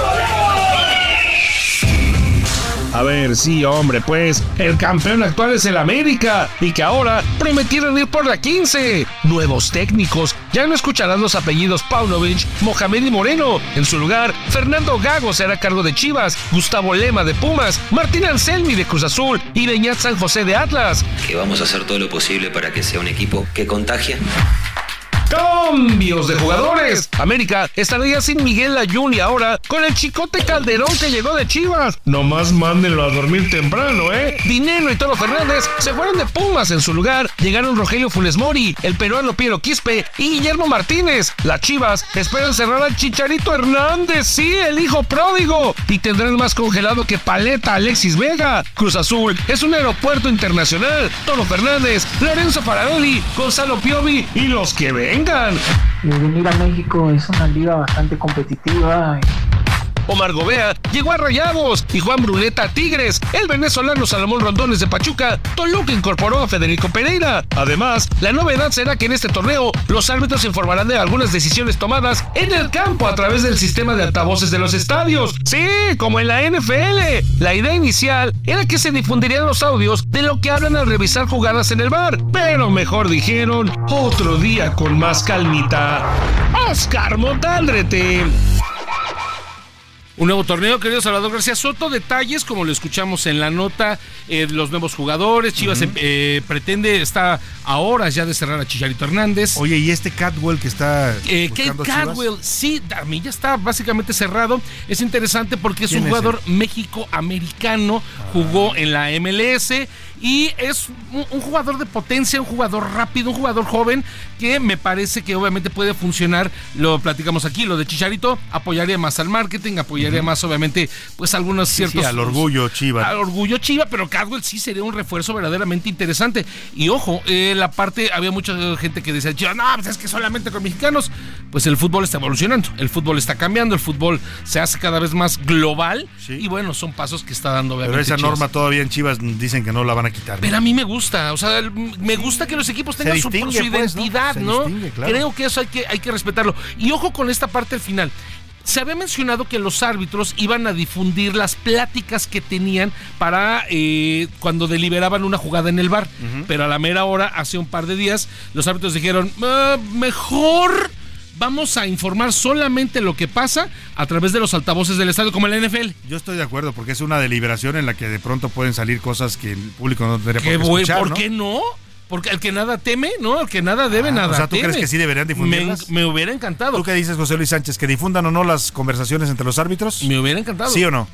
A ver, sí, hombre, pues el campeón actual es el América y que ahora prometieron ir por la 15. Nuevos técnicos, ya no escucharán los apellidos Paunovic, Mohamed y Moreno. En su lugar, Fernando Gago será cargo de Chivas, Gustavo Lema de Pumas, Martín Anselmi de Cruz Azul y Beñat San José de Atlas. Que vamos a hacer todo lo posible para que sea un equipo que contagie. Cambios de jugadores. América estaría sin Miguel Ayun y ahora con el chicote Calderón que llegó de Chivas. Nomás mándenlo a dormir temprano, ¿eh? Dinero y Toro Fernández se fueron de Pumas. En su lugar llegaron Rogelio Funes Mori, el peruano Piero Quispe y Guillermo Martínez. Las Chivas esperan cerrar al Chicharito Hernández, sí, el hijo pródigo. Y tendrán más congelado que paleta Alexis Vega. Cruz Azul es un aeropuerto internacional. Toro Fernández, Lorenzo Farabelli, Gonzalo Piovi y los que ven vengan. Venir a México es una liga bastante competitiva. Omar Gobea llegó a Rayados y Juan Bruneta a Tigres. El venezolano Salomón Rondones de Pachuca, Toluca incorporó a Federico Pereira. Además, la novedad será que en este torneo los árbitros informarán de algunas decisiones tomadas en el campo a través del sistema de altavoces de los estadios. Sí, como en la NFL. La idea inicial era que se difundirían los audios de lo que hablan al revisar jugadas en el bar. Pero mejor dijeron, otro día con más calmita. Oscar Motaldrete. Un nuevo torneo, querido Salvador García Soto. Detalles, como lo escuchamos en la nota, eh, los nuevos jugadores. Chivas uh -huh. eh, pretende, está a horas ya de cerrar a Chicharito Hernández. Oye, ¿y este Catwell que está. Eh, Kate Catwell, sí, a mí ya está básicamente cerrado. Es interesante porque es un jugador México-americano, jugó en la MLS y es un, un, jugador de potencia, un jugador rápido, un jugador joven que me parece que obviamente puede funcionar. Lo platicamos aquí, lo de Chicharito apoyaría más al marketing, apoyaría uh -huh. más obviamente pues algunos sí, ciertos sí, al orgullo Chiva. Al orgullo Chiva, pero Cadwell sí sería un refuerzo verdaderamente interesante. Y ojo, eh, la parte había mucha gente que decía, Chiva, no, pues es que solamente con mexicanos. Pues el fútbol está evolucionando, el fútbol está cambiando, el fútbol se hace cada vez más global sí. y bueno, son pasos que está dando obviamente. Pero esa Chivas. norma todavía en Chivas dicen que no la van a quitar. Pero a mí me gusta, o sea, me gusta que los equipos tengan su, su, identidad, pues, ¿no? ¿no? Claro. Creo que eso hay que, hay que respetarlo. Y ojo con esta parte al final. se había mencionado que los árbitros iban a difundir las pláticas que tenían para eh, cuando deliberaban una jugada en el bar. Pero a la mera hora, hace un par de días, los árbitros dijeron, "Ah, mejor vamos a informar solamente lo que pasa a través de los altavoces del estadio, como en la NFL. Yo estoy de acuerdo, porque es una deliberación en la que de pronto pueden salir cosas que el público no debería por qué escuchar, ¿Por ¿no? qué no? Porque el que nada teme, ¿no? El que nada debe, Ah, nada o sea, ¿tú teme. crees que sí deberían difundirlas? Me, me hubiera encantado. ¿Tú qué dices, José Luis Sánchez? ¿Que difundan o no las conversaciones entre los árbitros? Me hubiera encantado. ¿Sí o no?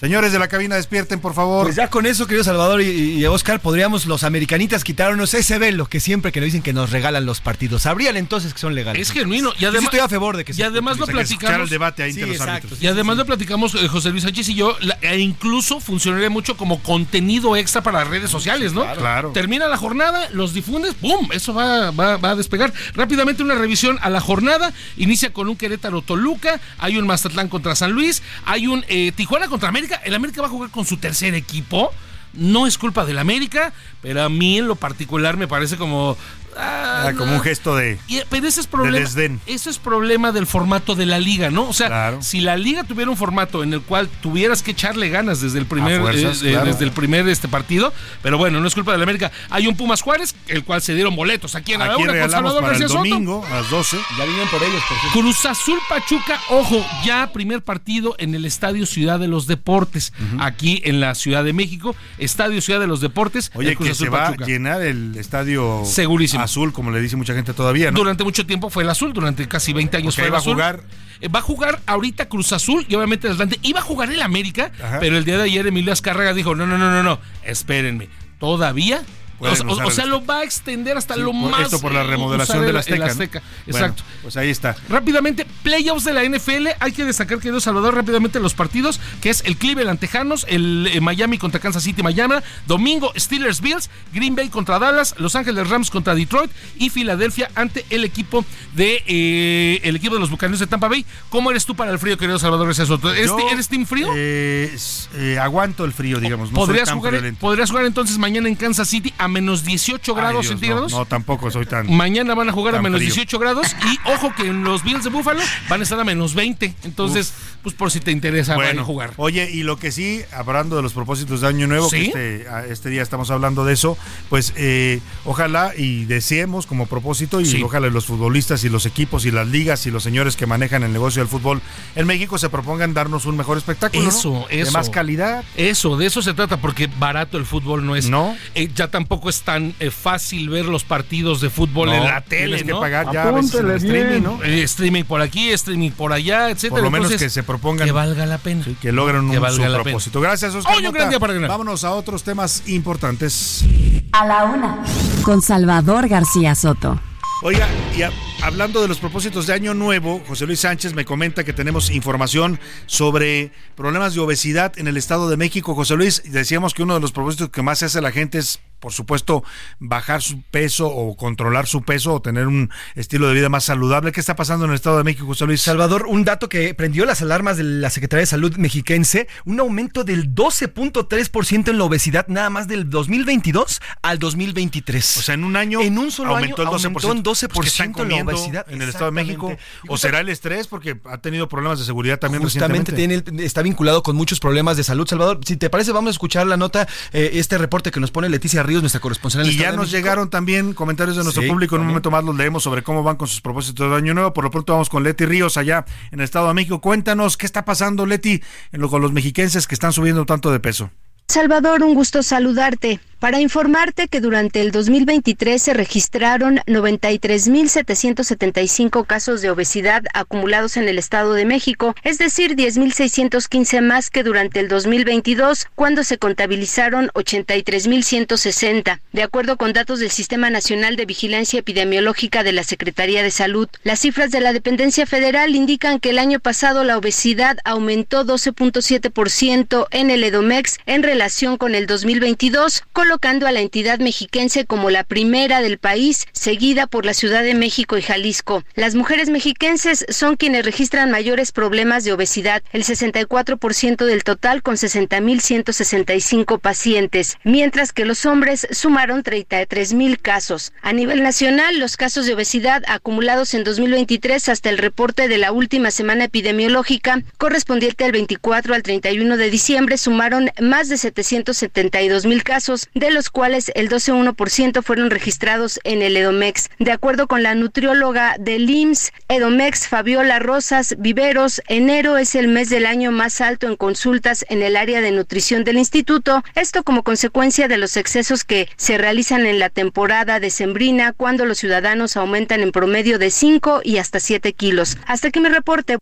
Señores de la cabina, despierten, por favor. Pues ya con eso, querido Salvador y, y Oscar, podríamos los americanitas quitarnos ese velo que siempre que nos dicen que nos regalan los partidos. Sabrían entonces que son legales. Es genuino. Y sí estoy a favor de que y se además lo platicamos. el debate ahí entre los exacto. árbitros. Y además lo platicamos eh, José Luis Sánchez y yo, la- e incluso funcionaría mucho como contenido extra para las redes sociales, ¿no? Claro. Termina la jornada, los difundes, ¡pum! Eso va, va, va a despegar. Rápidamente una revisión a la jornada. Inicia con un Querétaro Toluca, hay un Mazatlán contra San Luis, hay un eh, Tijuana contra América. El América va a jugar con su tercer equipo. No es culpa del América, pero a mí en lo particular me parece como. Ah, Ah, como un gesto de, Y- pero ese es de problema. desdén. Eso es problema del formato de la liga, ¿no? O sea, si la liga tuviera un formato en el cual tuvieras que echarle ganas desde el primer, fuerzas, eh, eh, claro. desde el primer este partido, pero bueno, no es culpa de la América. Hay un Pumas Juárez, el cual se dieron boletos aquí en la Aquí con Salvador para el domingo a las 12. Ya vienen por ellos, por cierto. Cruz Azul Pachuca, ojo, ya primer partido en el Estadio Ciudad de los Deportes, aquí en la Ciudad de México, Estadio Ciudad de los Deportes. Oye, Cruz que Azul se va Pachuca. a llenar el estadio Segurísimo. Azul, como le dice mucha gente todavía, ¿no? Durante mucho tiempo fue el azul, durante casi 20 años fue el va a azul. jugar- Eh, Va a jugar ahorita Cruz Azul y obviamente el Atlante. Iba a jugar el América, Ajá. pero el día de ayer Emilio Azcárraga dijo: No, no, no, no, no, espérenme. Todavía. O, sea, lo va a extender hasta Sí, lo más. Esto por la eh, remodelación del el- Azteca. Exacto. pues ahí está. Rápidamente, playoffs de la NFL. Hay que destacar, querido Salvador, rápidamente los partidos, que es el Cleveland Tejanos, el eh, Miami contra Kansas City, Miami. Domingo, Steelers Bills, Green Bay contra Dallas, Los Ángeles Rams contra Detroit y Filadelfia ante el equipo de eh, el equipo de los Bucaneros de Tampa Bay. ¿Cómo eres tú para el frío, querido Salvador? ¿Eres, Yo, ¿Eres team frío? eh, aguanto el frío, digamos. No ¿Podrías, jugar, podrías jugar entonces mañana en Kansas City a menos 18 Ay, grados Dios, centígrados? No, no, tampoco soy tan. Mañana van a jugar a menos frío. 18 grados y (laughs) ojo que en los Bills de Buffalo van a estar a menos 20. Entonces, pues por si te interesa van a Bueno, jugar. Oye, y lo que sí, hablando de los propósitos de Año Nuevo, ¿Sí? que este, este día estamos hablando de eso, pues eh, ojalá y deseemos como propósito, y Sí. ojalá los futbolistas y los equipos y las ligas y los señores que manejan el negocio del fútbol en México se propongan darnos un mejor espectáculo. ¿no? Eso, De eso. más calidad. Eso, de eso se trata, porque barato el fútbol no es. No. Eh, ya tampoco es tan eh, fácil ver los partidos de fútbol No, en la tele. tienes que ¿no? pagar ya a veces el streaming, ¿no? Eh, streaming por aquí, streaming por allá, etcétera. Por lo menos Entonces, que se propongan. Que valga la pena. que logren un Que valga su la pena. propósito. Gracias, Oscar. Hoy un gran día para ganar. Vámonos a otros temas importantes. A la una. Con Salvador García Soto. Oiga, y a- hablando de los propósitos de Año Nuevo, José Luis Sánchez me comenta que tenemos información sobre problemas de obesidad en el Estado de México. José Luis, decíamos que uno de los propósitos que más se hace la gente es, por supuesto, bajar su peso o controlar su peso o tener un estilo de vida más saludable. ¿Qué está pasando en el Estado de México, José Luis? Salvador, un dato que prendió las alarmas de la Secretaría de Salud mexiquense, un aumento del 12.3% en la obesidad nada más del 2022 al 2023. O sea, en un año en un solo aumentó año el 12%. aumentó en 12% Pues, ¿qué están la obesidad en el Estado de México. ¿O será el estrés? Porque ha tenido problemas de seguridad también Justamente tiene, está vinculado con muchos problemas de salud, Salvador. Si te parece, vamos a escuchar la nota, eh, este reporte que nos pone Leticia Ríos, nuestra corresponsal en el Y ya nos llegaron también comentarios de nuestro Sí, público. En un momento más los leemos sobre cómo van con sus propósitos de Año Nuevo. Por lo pronto vamos con Leti Ríos allá en el Estado de México. Cuéntanos qué está pasando, Leti, en lo, con los mexiquenses que están subiendo tanto de peso. Salvador, un gusto saludarte. Para informarte que durante el 2023 se registraron 93.775 casos de obesidad acumulados en el Estado de México, es decir, 10.615 más que durante el 2022, cuando se contabilizaron 83.160. De acuerdo con datos del Sistema Nacional de Vigilancia Epidemiológica de la Secretaría de Salud, las cifras de la dependencia federal indican que el año pasado la obesidad aumentó 12.7% en el Edomex en relación con el 2022, con colocando a la entidad mexiquense como la primera del país, seguida por la Ciudad de México y Jalisco. Las mujeres mexiquenses son quienes registran mayores problemas de obesidad, el 64% del total con 60.165 pacientes, mientras que los hombres sumaron 33.000 casos. A nivel nacional, los casos de obesidad acumulados en 2023 hasta el reporte de la última semana epidemiológica correspondiente al 24 al 31 de diciembre sumaron más de 772 mil casos, de los cuales el 12,1% fueron registrados en el Edomex. De acuerdo con la nutrióloga del IMSS, Edomex Fabiola Rosas Viveros, enero es el mes del año más alto en consultas en el área de nutrición del instituto, esto como consecuencia de los excesos que se realizan en la temporada decembrina cuando los ciudadanos aumentan en promedio de 5 y hasta 7 kilos. Hasta aquí mi reporte.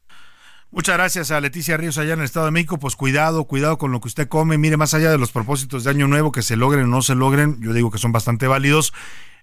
Muchas gracias a Leticia Ríos allá en el Estado de México. Pues cuidado, cuidado con lo que usted come. Mire, más allá de los propósitos de Año Nuevo, que se logren o no se logren, yo digo que son bastante válidos.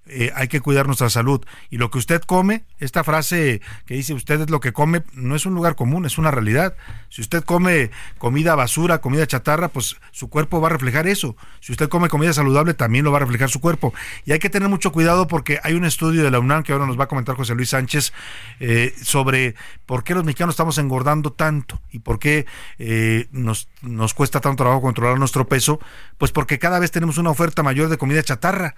Eh, hay que cuidar nuestra salud. Y lo que usted come, esta frase que dice usted es lo que come, no es un lugar común, es una realidad. Si usted come comida basura, comida chatarra, pues su cuerpo va a reflejar eso. Si usted come comida saludable, también lo va a reflejar su cuerpo. Y hay que tener mucho cuidado porque hay un estudio de la UNAM que ahora nos va a comentar José Luis Sánchez eh, sobre por qué los mexicanos estamos engordando tanto y por qué eh, nos, nos cuesta tanto trabajo controlar nuestro peso. Pues porque cada vez tenemos una oferta mayor de comida chatarra.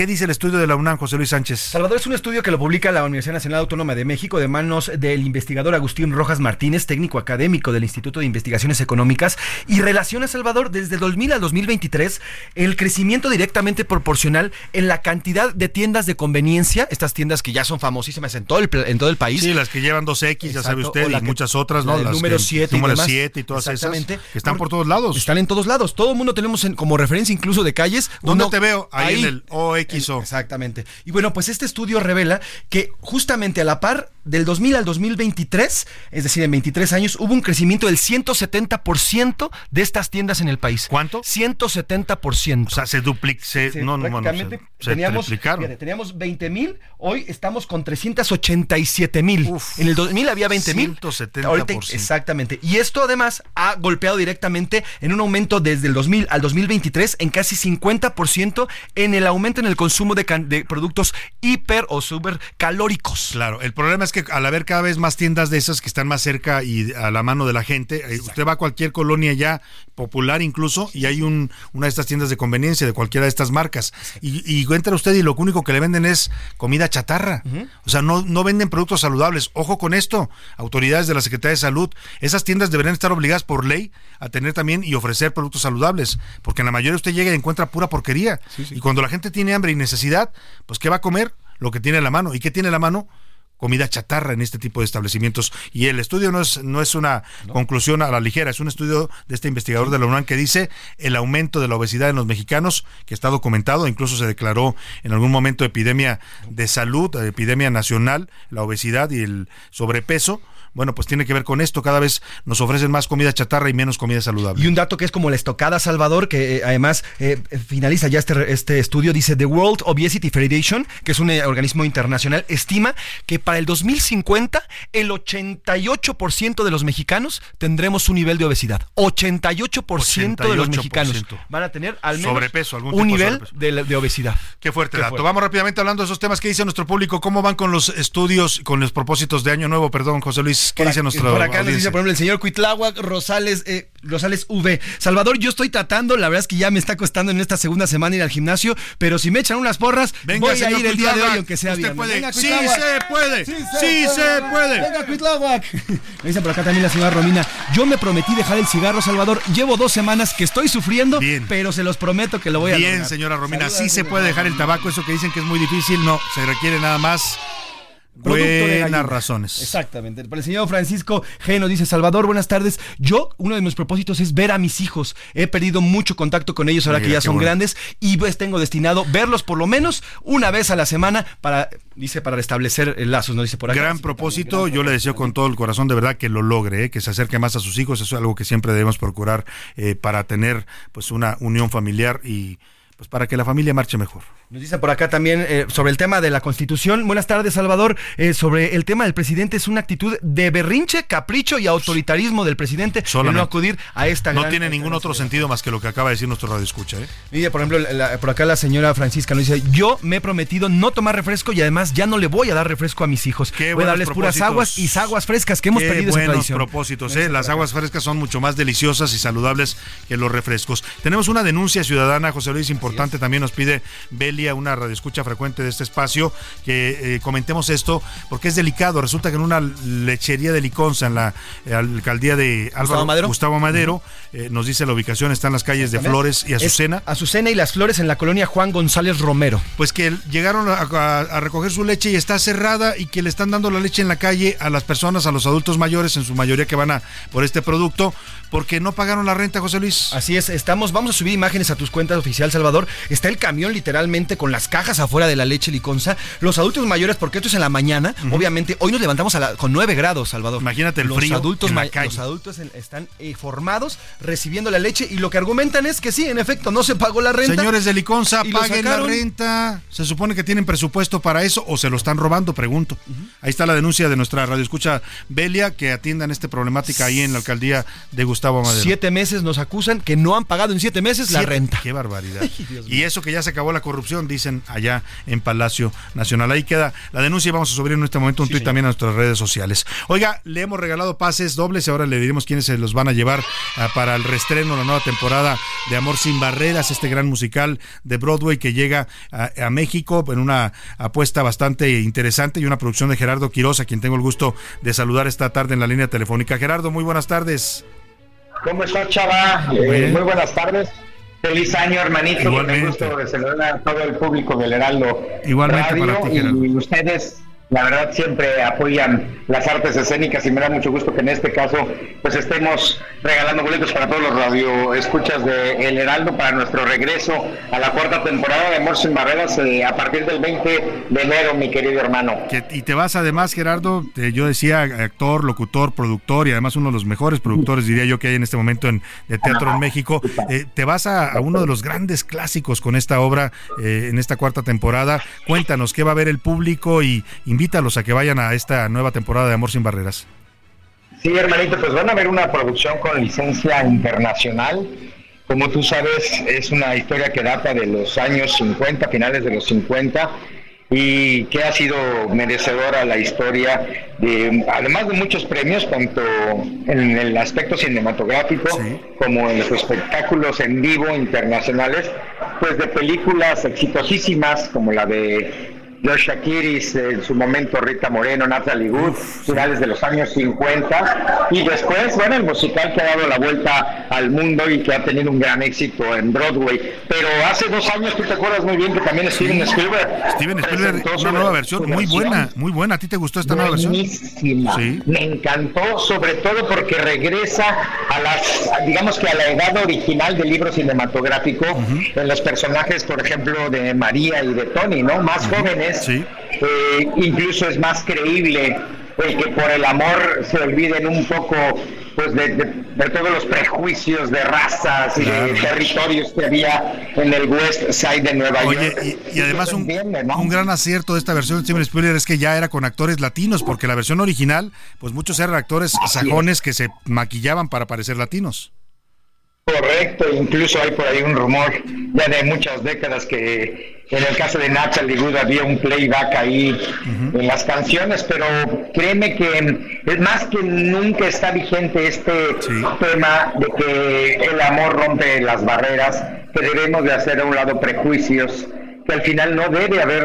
¿Qué dice el estudio de la UNAM, José Luis Sánchez? Salvador es un estudio que lo publica la Universidad Nacional Autónoma de México de manos del investigador Agustín Rojas Martínez, técnico académico del Instituto de Investigaciones Económicas, y relaciona, Salvador, desde 2000 al 2023, el crecimiento directamente proporcional en la cantidad de tiendas de conveniencia, estas tiendas que ya son famosísimas en todo el, en todo el país. Sí, las que llevan 2X, ya sabe usted, y que- muchas otras, ¿no? la del Las número que- 7 y número demás. 7 y todas esas, Exactamente. que están por todos lados. Están en todos lados. Todo el mundo tenemos en- como referencia incluso de calles. ¿Dónde uno- te veo? Ahí, en el OXO. Exactamente. Y bueno, pues este estudio revela que justamente a la par del 2000 al 2023, es decir, en 23 años, hubo un crecimiento del 170% de estas tiendas en el país. ¿Cuánto? 170%. O sea, se duplica, no, no, bueno, prácticamente se- se teníamos, triplicaron. fíjate, teníamos 20 mil, hoy estamos con 387 mil. En el 2000 había 20 mil. 170%. Exactamente. Y esto además ha golpeado directamente en un aumento desde el 2000 al 2023 en casi 50% en el aumento en el consumo de, can- de productos hiper o super calóricos. Claro, el problema es que al haber cada vez más tiendas de esas que están más cerca y a la mano de la gente, eh, usted va a cualquier colonia ya popular incluso y hay un, una de estas tiendas de conveniencia de cualquiera de estas marcas y, y entra usted y lo único que le venden es comida chatarra. O sea, no, no venden productos saludables. Ojo con esto, autoridades de la Secretaría de Salud, esas tiendas deberían estar obligadas por ley a tener también y ofrecer productos saludables, porque en la mayoría usted llega y encuentra pura porquería. Y cuando la gente tiene hambre y necesidad, pues ¿qué va a comer? Lo que tiene a la mano. ¿Y qué tiene a la mano? Comida chatarra en este tipo de establecimientos. Y el estudio no es, no es una conclusión a la ligera, es un estudio de este investigador de la UNAM que dice el aumento de la obesidad en los mexicanos, que está documentado, incluso se declaró en algún momento epidemia de salud, epidemia nacional, la obesidad y el sobrepeso. Bueno, pues tiene que ver con esto. Cada vez nos ofrecen más comida chatarra y menos comida saludable. Y un dato que es como la estocada Salvador, que eh, además eh, finaliza ya este, este estudio, dice The World Obesity Federation, que es un eh, organismo internacional, estima que para el 2050 el 88% de los mexicanos tendremos un nivel de obesidad. 88%, de los 88%. mexicanos van a tener al menos Sobrepeso, algún un tipo nivel sobrepeso. de, la- de obesidad. Qué fuerte Qué dato. fuerte. Vamos rápidamente hablando de esos temas que dice nuestro público. ¿Cómo van con los estudios, con los propósitos de Año Nuevo? Perdón, José Luis. ¿Qué Por dice nuestro Por acá nos dice, por ejemplo, el señor Cuitláhuac Rosales, eh, Rosales V. Salvador, yo estoy tratando, la verdad es que ya me está costando en esta segunda semana ir al gimnasio, pero si me echan unas porras, Venga, voy a ir el día de hoy, aunque sea. Venga, Sí se puede. Sí se puede. Venga, Cuitláhuac. (laughs) Me dice por acá también la señora Romina, yo me prometí dejar el cigarro, Salvador, llevo dos semanas que estoy sufriendo, pero se los prometo que lo voy a Bien, lograr. señora Romina, sí se puede dejar el tabaco, eso que dicen que es muy difícil, no, se requiere nada más buenas razones. Exactamente. El señor Francisco G nos dice, Salvador, buenas tardes. Yo, uno de mis propósitos es ver a mis hijos. He perdido mucho contacto con ellos ahora Mira, que ya son bueno. grandes y pues tengo destinado verlos por lo menos una vez a la semana para, dice, para restablecer eh, lazos, no dice por acá. Gran propósito, yo le deseo con todo el corazón de verdad que lo logre, eh, que se acerque más a sus hijos, eso es algo que siempre debemos procurar eh, para tener pues una unión familiar y pues para que la familia marche mejor. Nos dicen por acá también eh, sobre el tema de la Constitución. Buenas tardes, Salvador. Eh, sobre el tema del presidente, es una actitud de berrinche, capricho y autoritarismo del presidente Solamente. no acudir a esta No gran- tiene ningún otro sentido más que lo que acaba de decir nuestro radio escucha. ¿eh? Mire, por ejemplo, la- por acá la señora Francisca nos dice, yo me he prometido no tomar refresco y además ya no le voy a dar refresco a mis hijos. voy a darles puras aguas y aguas frescas que hemos Qué perdido buenos tradición. propósitos, ¿eh? Las aguas frescas son mucho más deliciosas y saludables que los refrescos. Tenemos una denuncia ciudadana, José Luis, importante. También nos pide Belia, una radioescucha frecuente de este espacio, que eh, comentemos esto porque es delicado. Resulta que en una lechería de Liconza, en la eh, alcaldía de Álvaro Gustavo Madero. Gustavo Madero, eh, nos dice la ubicación, está en las calles de Flores y Es Azucena. Azucena y las flores en la colonia Juan González Romero. Pues que llegaron a, a- a recoger su leche y está cerrada y que le están dando la leche en la calle a las personas, a los adultos mayores, en su mayoría que van a por este producto, porque no pagaron la renta, José Luis. Así es, estamos, vamos a subir imágenes a tus cuentas oficial, Salvador. Está el camión literalmente con las cajas afuera de la leche liconza. Los adultos mayores, porque esto es en la mañana, obviamente, hoy nos levantamos a la- con 9 grados, Salvador. Imagínate el los frío Adultos en la ma- calle. Los adultos en- están eh, formados recibiendo la leche y lo que argumentan es que sí, en efecto, no se pagó la renta. Señores de Liconza, paguen la renta. Se supone que tienen presupuesto para eso o se lo están robando, pregunto. Ahí está la denuncia de nuestra radioescucha Belia, que atiendan esta problemática ahí en la alcaldía de Gustavo Madero. Siete meses nos acusan que no han pagado en siete meses la renta. Qué barbaridad. (laughs) y eso que ya se acabó la corrupción, dicen allá en Palacio Nacional. Ahí queda la denuncia y vamos a subir en este momento un tuit también a nuestras redes sociales. Oiga, le hemos regalado pases dobles y ahora le diremos quiénes se los van a llevar ah, para el reestreno, la nueva temporada de Amor sin Barreras, este gran musical de Broadway que llega a, a México en una apuesta bastante interesante y una producción de Gerardo Quiroz, a quien tengo el gusto de saludar esta tarde en la línea telefónica. Gerardo, muy buenas tardes. ¿Cómo estás, Chava? Muy Eh, muy buenas tardes. Feliz año, hermanito. Igualmente. gusto de a todo el público del Heraldo Igualmente Radio. para ti, Gerardo. y ustedes, la verdad, siempre apoyan las artes escénicas y me da mucho gusto que en este caso pues estemos regalando boletos para todos los radioescuchas de El Heraldo para nuestro regreso a la cuarta temporada de Amor sin Barreras eh, a partir del 20 de enero, mi querido hermano. Y te vas además, Gerardo, eh, yo decía actor, locutor, productor y además uno de los mejores productores, diría yo, que hay en este momento en, de teatro en México. Eh, te vas a, uno de los grandes clásicos con esta obra en esta cuarta temporada. Cuéntanos qué va a ver el público y invítalos a que vayan a esta nueva temporada de Amor sin Barreras. Sí, hermanito, pues van a ver una producción con licencia internacional. Como tú sabes, es una historia que data de los años 50, finales de los 50, y que ha sido merecedora la historia de, además de muchos premios, tanto en el aspecto cinematográfico como en los espectáculos en vivo internacionales, pues de películas exitosísimas como la de Joshua Kiris, en su momento Rita Moreno, Natalie Wood, finales de los años 50, y después, bueno, el musical que ha dado la vuelta al mundo y que ha tenido un gran éxito en Broadway. Pero hace dos años, tú te acuerdas muy bien que también Steven Spielberg. Steven Spielberg, una nueva versión, muy buena, muy buena. ¿A ti te gustó esta nueva versión? Buenísima. Sí. Me encantó, sobre todo porque regresa a las, digamos que a la edad original del libro cinematográfico, en los personajes, por ejemplo, de María y de Tony, ¿no? Más jóvenes. Eh, incluso es más creíble el que por el amor se olviden un poco pues de, de- de todos los prejuicios de razas y de territorios que había en el West Side de Nueva Oye, York. y, y además un, un gran acierto de esta versión de Steven Spielberg es que ya era con actores latinos, porque la versión original, pues muchos eran actores sajones que se maquillaban para parecer latinos. Correcto, incluso hay por ahí un rumor ya de muchas décadas que en el caso de Natalie Wood había un playback ahí en las canciones, pero créeme que es más que nunca está vigente este tema de que el amor rompe las barreras, que debemos de hacer a un lado prejuicios, que al final no debe haber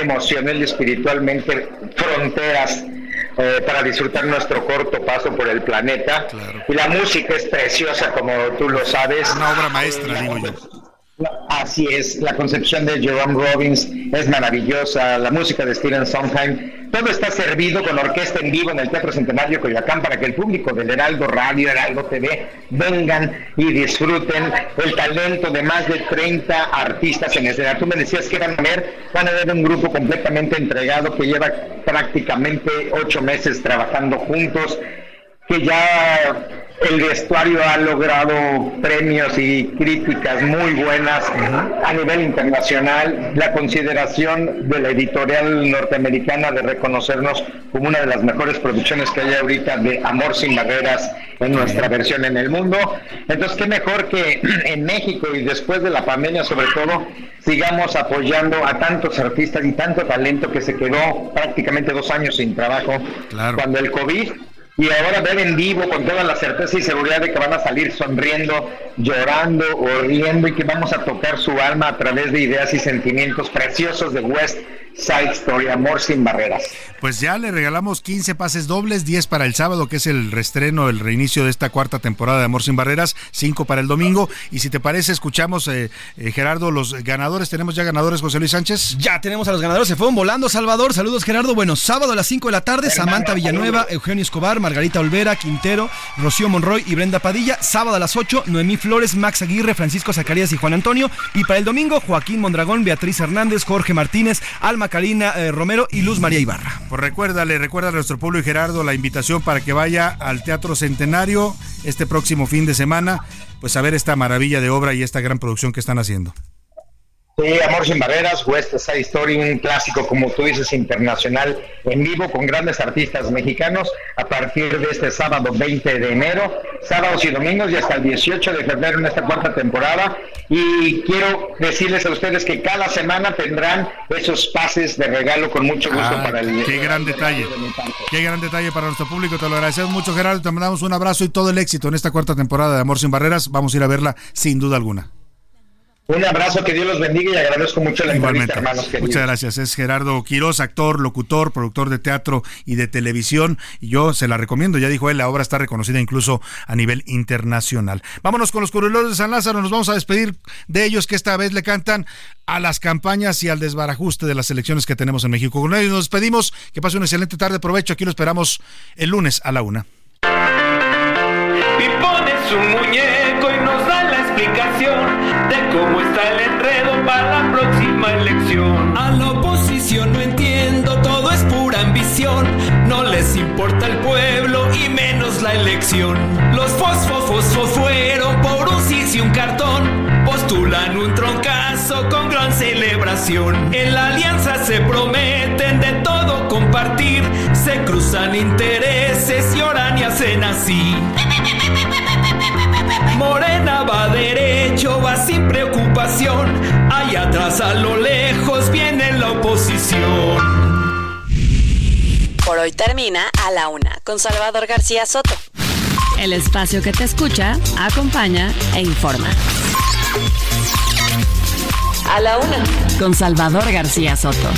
emocional y espiritualmente fronteras eh, para disfrutar nuestro corto paso por el planeta. Y la música es preciosa, como tú lo sabes. Una obra maestra, digo yo. Así es, la concepción de Jerome Robbins es maravillosa, la música de Steven Sondheim, todo está servido con orquesta en vivo en el Teatro Centenario Coyoacán para que el público del Heraldo Radio, Heraldo TV vengan y disfruten el talento de más de 30 artistas en escena. Tú me decías que van a ver, van a ver un grupo completamente entregado que lleva prácticamente ocho meses trabajando juntos, que ya El vestuario ha logrado premios y críticas muy buenas a nivel internacional. La consideración de la editorial norteamericana de reconocernos como una de las mejores producciones que hay ahorita de Amor sin Barreras en nuestra versión en el mundo. Entonces, qué mejor que (clears throat) en México y después de la pandemia, sobre todo, sigamos apoyando a tantos artistas y tanto talento que se quedó prácticamente dos años sin trabajo cuando el COVID y ahora ver en vivo con toda la certeza y seguridad de que van a salir sonriendo, llorando o riendo y que vamos a tocar su alma a través de ideas y sentimientos preciosos de West Side Story, Amor sin Barreras. Pues ya le regalamos 15 pases dobles, 10 para el sábado, que es el restreno, el reinicio de esta cuarta temporada de Amor sin Barreras, 5 para el domingo. Y si te parece, escuchamos, eh, eh, Gerardo, los ganadores. ¿Tenemos ya ganadores, José Luis Sánchez? Ya tenemos a los ganadores, se fueron volando, Salvador. Saludos, Gerardo. Bueno, sábado a las 5 de la tarde, Samantha Villanueva, Eugenio Escobar, Margarita Olvera, Quintero, Rocío Monroy y Brenda Padilla. Sábado a las 8, Noemí Flores, Max Aguirre, Francisco Zacarías y Juan Antonio. Y para el domingo, Joaquín Mondragón, Beatriz Hernández, Jorge Martínez, Alma Karina eh, Romero y Luz María Ibarra. Pues recuérdale, recuerda a nuestro pueblo y Gerardo la invitación para que vaya al Teatro Centenario este próximo fin de semana, pues a ver esta maravilla de obra y esta gran producción que están haciendo. Sí, Amor sin Barreras, West Side Story, un clásico, como tú dices, internacional, en vivo con grandes artistas mexicanos a partir de este sábado 20 de enero, sábados y domingos y hasta el 18 de febrero en esta cuarta temporada. Y quiero decirles a ustedes que cada semana tendrán esos pases de regalo con mucho gusto Ah, para el Qué gran detalle. Qué gran detalle para nuestro público. Te lo agradecemos mucho, Gerardo. Te mandamos un abrazo y todo el éxito en esta cuarta temporada de Amor sin Barreras. Vamos a ir a verla sin duda alguna. Un abrazo, que Dios los bendiga y agradezco mucho la entrevista, Igualmente. hermanos queridos. Muchas gracias. Es Gerardo Quiroz, actor, locutor, productor de teatro y de televisión. Y yo se la recomiendo. Ya dijo él, la obra está reconocida incluso a nivel internacional. Vámonos con los curiosos de San Lázaro. Nos vamos a despedir de ellos que esta vez le cantan a las campañas y al desbarajuste de las elecciones que tenemos en México. Con ellos nos despedimos. Que pase una excelente tarde. Provecho. Aquí lo esperamos el lunes a la una. y pone su muñeco cómo está el enredo para la próxima elección. A la oposición no entiendo, todo es pura ambición. No les importa el pueblo y menos la elección. Los fosfofos fueron por un sí y un cartón. Postulan un troncazo con gran celebración. En la alianza se prometen de todo compartir. Se cruzan intereses y oran y hacen así. Morena va derecho, va sin preocupación. Allá atrás a lo lejos viene la oposición. Por hoy termina a la una con Salvador García Soto. El espacio que te escucha, acompaña e informa. A la una con Salvador García Soto.